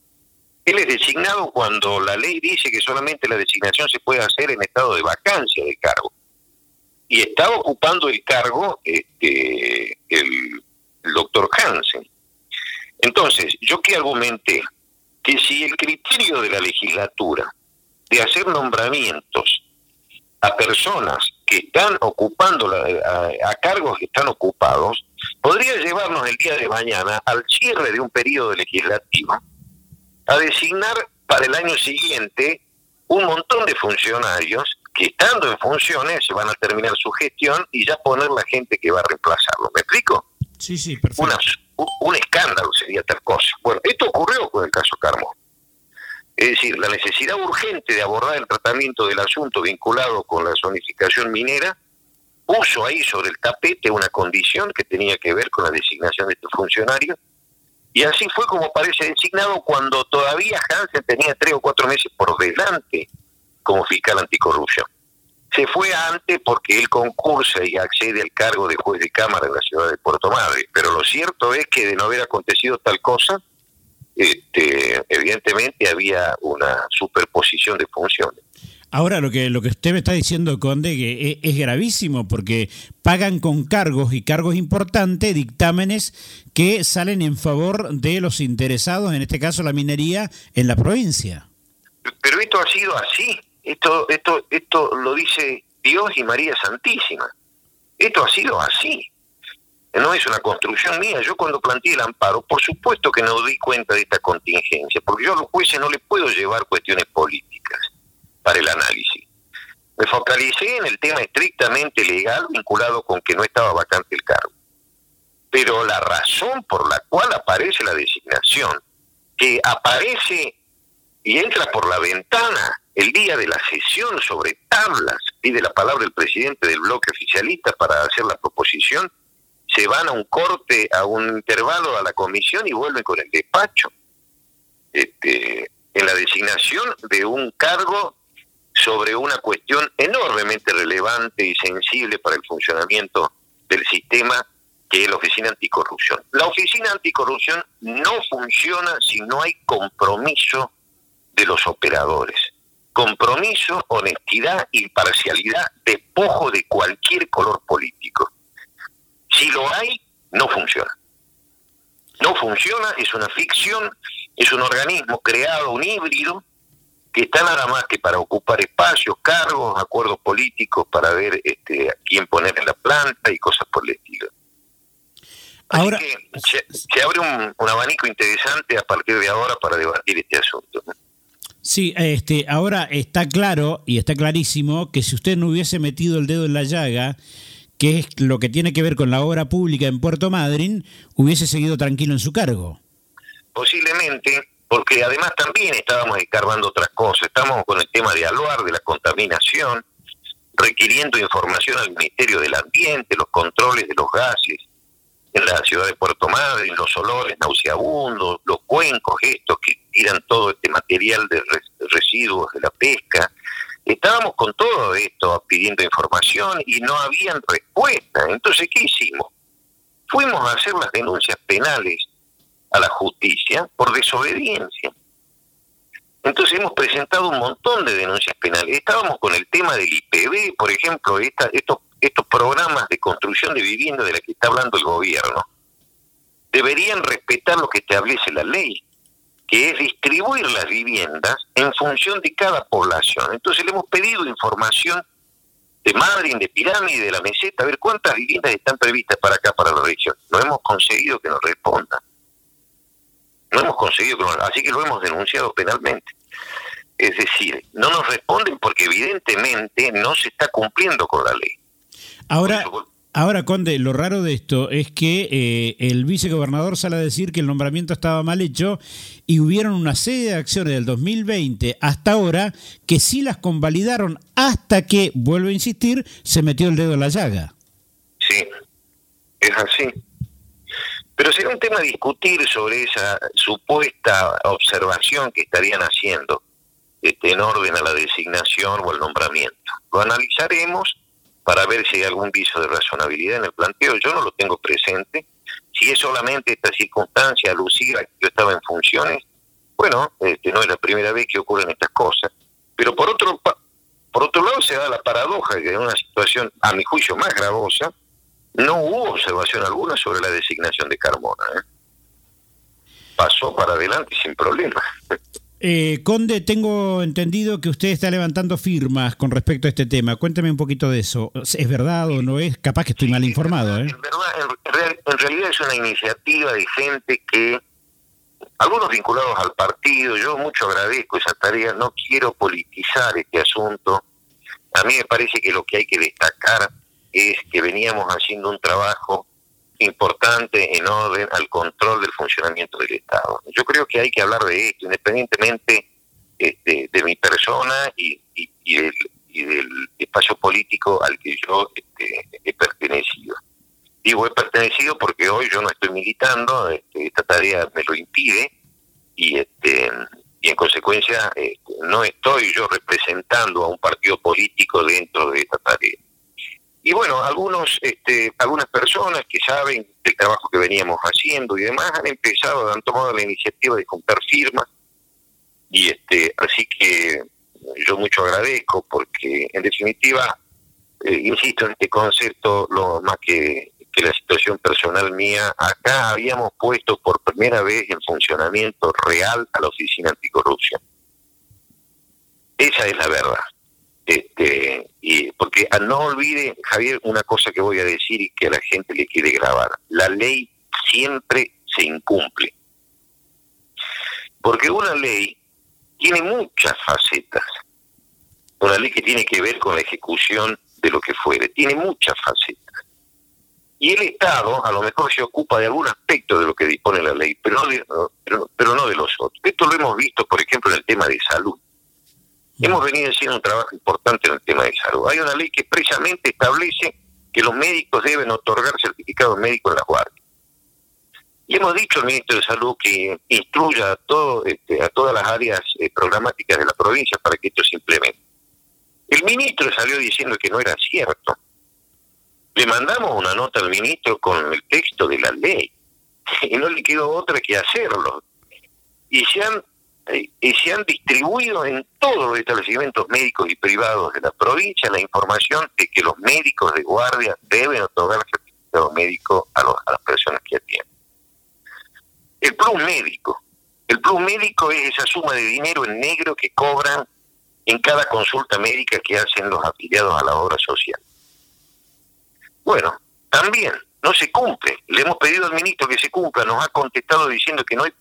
Speaker 4: él es designado cuando la ley dice que solamente la designación se puede hacer en estado de vacancia de cargo. Y estaba ocupando el cargo este, el, doctor Hansen. Entonces, yo que argumenté que si el criterio de la legislatura de hacer nombramientos a personas que están ocupando, a, a, cargos que están ocupados, podría llevarnos el día de mañana al cierre de un periodo legislativo a designar para el año siguiente un montón de funcionarios que estando en funciones se van a terminar su gestión y ya poner la gente que va a reemplazarlo. ¿Me explico?
Speaker 1: Sí, sí, perfecto.
Speaker 4: un escándalo sería tal cosa. Bueno, esto ocurrió con el caso Carmo. Es decir, la necesidad urgente de abordar el tratamiento del asunto vinculado con la zonificación minera puso ahí sobre el tapete una condición que tenía que ver con la designación de estos funcionarios y así fue como parece designado cuando todavía Hansen tenía tres o cuatro meses por delante como fiscal anticorrupción. Se fue antes porque él concursa y accede al cargo de juez de cámara en la ciudad de Puerto Madre. Pero lo cierto es que de no haber acontecido tal cosa, este, evidentemente había una superposición de funciones.
Speaker 1: Ahora, lo que, lo que usted me está diciendo, Conde, que es, es, gravísimo porque pagan con cargos y cargos importantes dictámenes que salen en favor de los interesados, en este caso la minería, en la provincia.
Speaker 4: Pero esto ha sido así. Esto, esto, esto lo dice Dios y María Santísima. Esto ha sido así. No es una construcción mía. Yo cuando planteé el amparo, por supuesto que no di cuenta de esta contingencia, porque yo a los jueces no les puedo llevar cuestiones políticas para el análisis. Me focalicé en el tema estrictamente legal vinculado con que no estaba vacante el cargo. Pero la razón por la cual aparece la designación, que aparece y entra por la ventana el día de la sesión sobre tablas, pide la palabra el presidente del bloque oficialista para hacer la proposición, se van a un corte, a un intervalo a la comisión y vuelven con el despacho. Este, en la designación de un cargo sobre una cuestión enormemente relevante y sensible para el funcionamiento del sistema que es la Oficina Anticorrupción. La Oficina Anticorrupción no funciona si no hay compromiso de los operadores. Compromiso, honestidad, imparcialidad, despojo de cualquier color político. Si lo hay, no funciona. No funciona, es una ficción, es un organismo creado, un híbrido, que está nada más que para ocupar espacios, cargos, acuerdos políticos para ver este, a quién poner en la planta y cosas por el estilo. ahora se, abre un, abanico interesante a partir de ahora para debatir este asunto.
Speaker 1: Sí, este, ahora está claro y está clarísimo que si usted no hubiese metido el dedo en la llaga, que es lo que tiene que ver con la obra pública en Puerto Madryn, hubiese seguido tranquilo en su cargo.
Speaker 4: Posiblemente, porque además también estábamos escarbando otras cosas. Estamos con el tema de Aluar, de la contaminación, requiriendo información al Ministerio del Ambiente, los controles de los gases en la ciudad de Puerto Madryn, los olores nauseabundos, los cuencos estos que tiran todo este material de residuos de la pesca. Estábamos con todo esto pidiendo información y no habían respuesta. Entonces, ¿qué hicimos? Fuimos a hacer las denuncias penales a la justicia por desobediencia. Entonces hemos presentado un montón de denuncias penales. Estábamos con el tema del IPB, por ejemplo, esta, estos, estos programas de construcción de vivienda de la que está hablando el gobierno. Deberían respetar lo que establece la ley que es distribuir las viviendas en función de cada población. Entonces le hemos pedido información de Madrid, de Pirámide, de la Meseta, a ver cuántas viviendas están previstas para acá, para la región. No hemos conseguido que nos respondan. No hemos conseguido que nos... Así que lo hemos denunciado penalmente. Es decir, no nos responden porque evidentemente no se está cumpliendo con la ley.
Speaker 1: Ahora, Ahora, Conde, lo raro de esto es que eh, el vicegobernador sale a decir que el nombramiento estaba mal hecho y hubieron una serie de acciones del 2020 hasta ahora que sí las convalidaron hasta que, vuelvo a insistir, se metió el dedo en la llaga.
Speaker 4: Sí, es así. Pero será un tema discutir sobre esa supuesta observación que estarían haciendo este, en orden a la designación o al nombramiento. Lo analizaremos para ver si hay algún viso de razonabilidad en el planteo. Yo no lo tengo presente. Si es solamente esta circunstancia alusiva yo estaba en funciones, bueno, este, no es la primera vez que ocurren estas cosas. Pero por otro, por otro lado se da la paradoja que en una situación, a mi juicio, más gravosa, no hubo observación alguna sobre la designación de Carmona. ¿eh? Pasó para adelante sin problema.
Speaker 1: Eh, Conde, tengo entendido que usted está levantando firmas con respecto a este tema. Cuéntame un poquito de eso. ¿Es verdad o no es? Capaz que estoy mal informado. ¿eh?
Speaker 4: En, realidad es una iniciativa de gente que, algunos vinculados al partido, yo mucho agradezco esa tarea, no quiero politizar este asunto. A mí me parece que lo que hay que destacar es que veníamos haciendo un trabajo importante en orden al control del funcionamiento del Estado. Yo creo que hay que hablar de esto, independientemente este, de mi persona y, del, espacio político al que yo este, he pertenecido. Digo, he pertenecido porque hoy yo no estoy militando, este, esta tarea me lo impide y, este, y en consecuencia no estoy yo representando a un partido político dentro de esta tarea. Y bueno, algunos, este, algunas personas que saben del trabajo que veníamos haciendo y demás han empezado, han tomado la iniciativa de juntar firmas y este, así que yo mucho agradezco porque en definitiva, eh, insisto en este concepto, lo más que, que la situación personal mía, acá habíamos puesto por primera vez en funcionamiento real a la Oficina Anticorrupción. Esa es la verdad. Este, y porque ah, no olvide, Javier, una cosa que voy a decir y que a la gente le quiere grabar. La ley siempre se incumple. Porque una ley tiene muchas facetas. Una ley que tiene que ver con la ejecución de lo que fuere. Tiene muchas facetas. Y el Estado a lo mejor se ocupa de algún aspecto de lo que dispone la ley, pero no pero, pero no de los otros. Esto lo hemos visto, por ejemplo, en el tema de salud. Hemos venido haciendo un trabajo importante en el tema de salud. Hay una ley que precisamente establece que los médicos deben otorgar certificados médicos en las guardias. Y hemos dicho al ministro de Salud que instruya a, este, todas las áreas eh, programáticas de la provincia para que esto se implemente. El ministro salió diciendo que no era cierto. Le mandamos una nota al ministro con el texto de la ley y no le quedó otra que hacerlo. Y se han y se han distribuido en todos los establecimientos médicos y privados de la provincia la información de que los médicos de guardia deben otorgar certificado médico a, los, a las personas médico. El plus médico es esa suma de dinero en negro que cobran en cada consulta médica que hacen los afiliados a la obra social. Bueno, también no se cumple. Le hemos pedido al ministro que se cumpla, nos ha contestado diciendo que no hay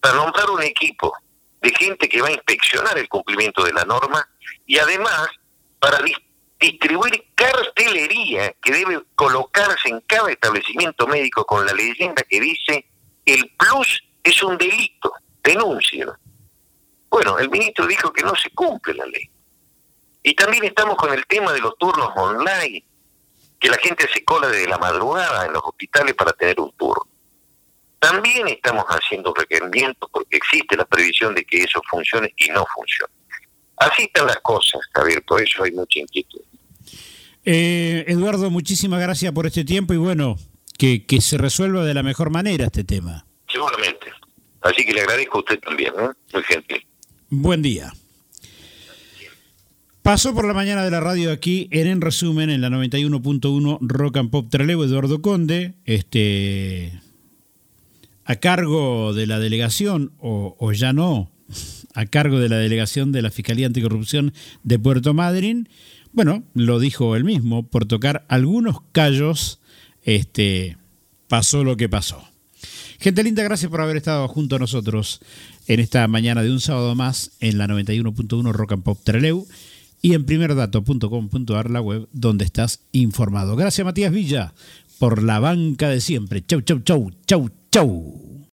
Speaker 4: para nombrar un equipo de gente que va a inspeccionar el cumplimiento de la norma y además para distribuir cartelería que debe colocarse en cada establecimiento médico con la leyenda que dice el plus es un delito, denuncia. Bueno, el ministro dijo que no se cumple la ley. Y también estamos con el tema de los turnos online, que la gente se cola desde la madrugada en los hospitales para tener un turno. También estamos haciendo requerimientos porque existe la previsión de que eso funcione y no funcione. Así están las cosas, Javier, por eso hay mucha inquietud.
Speaker 1: Eh, Eduardo, muchísimas gracias por este tiempo y bueno, que, que se resuelva de la mejor manera este tema.
Speaker 4: Seguramente. Así que le agradezco a usted también, ¿no? muy gentil.
Speaker 1: Buen día. Pasó por la mañana de la radio aquí en En Resumen, en la 91.1 Rock and Pop Trelew, Eduardo Conde, este, a cargo de la delegación, o, ya no, a cargo de la delegación de la Fiscalía Anticorrupción de Puerto Madryn. Bueno, lo dijo él mismo, por tocar algunos callos, este, pasó lo que pasó. Gente linda, gracias por haber estado junto a nosotros en esta mañana de un sábado más en la 91.1 Rock and Pop Treleu y en primerdato.com.ar, la web donde estás informado. Gracias Matías Villa por la banca de siempre. Chau, chau, chau, chau, chau.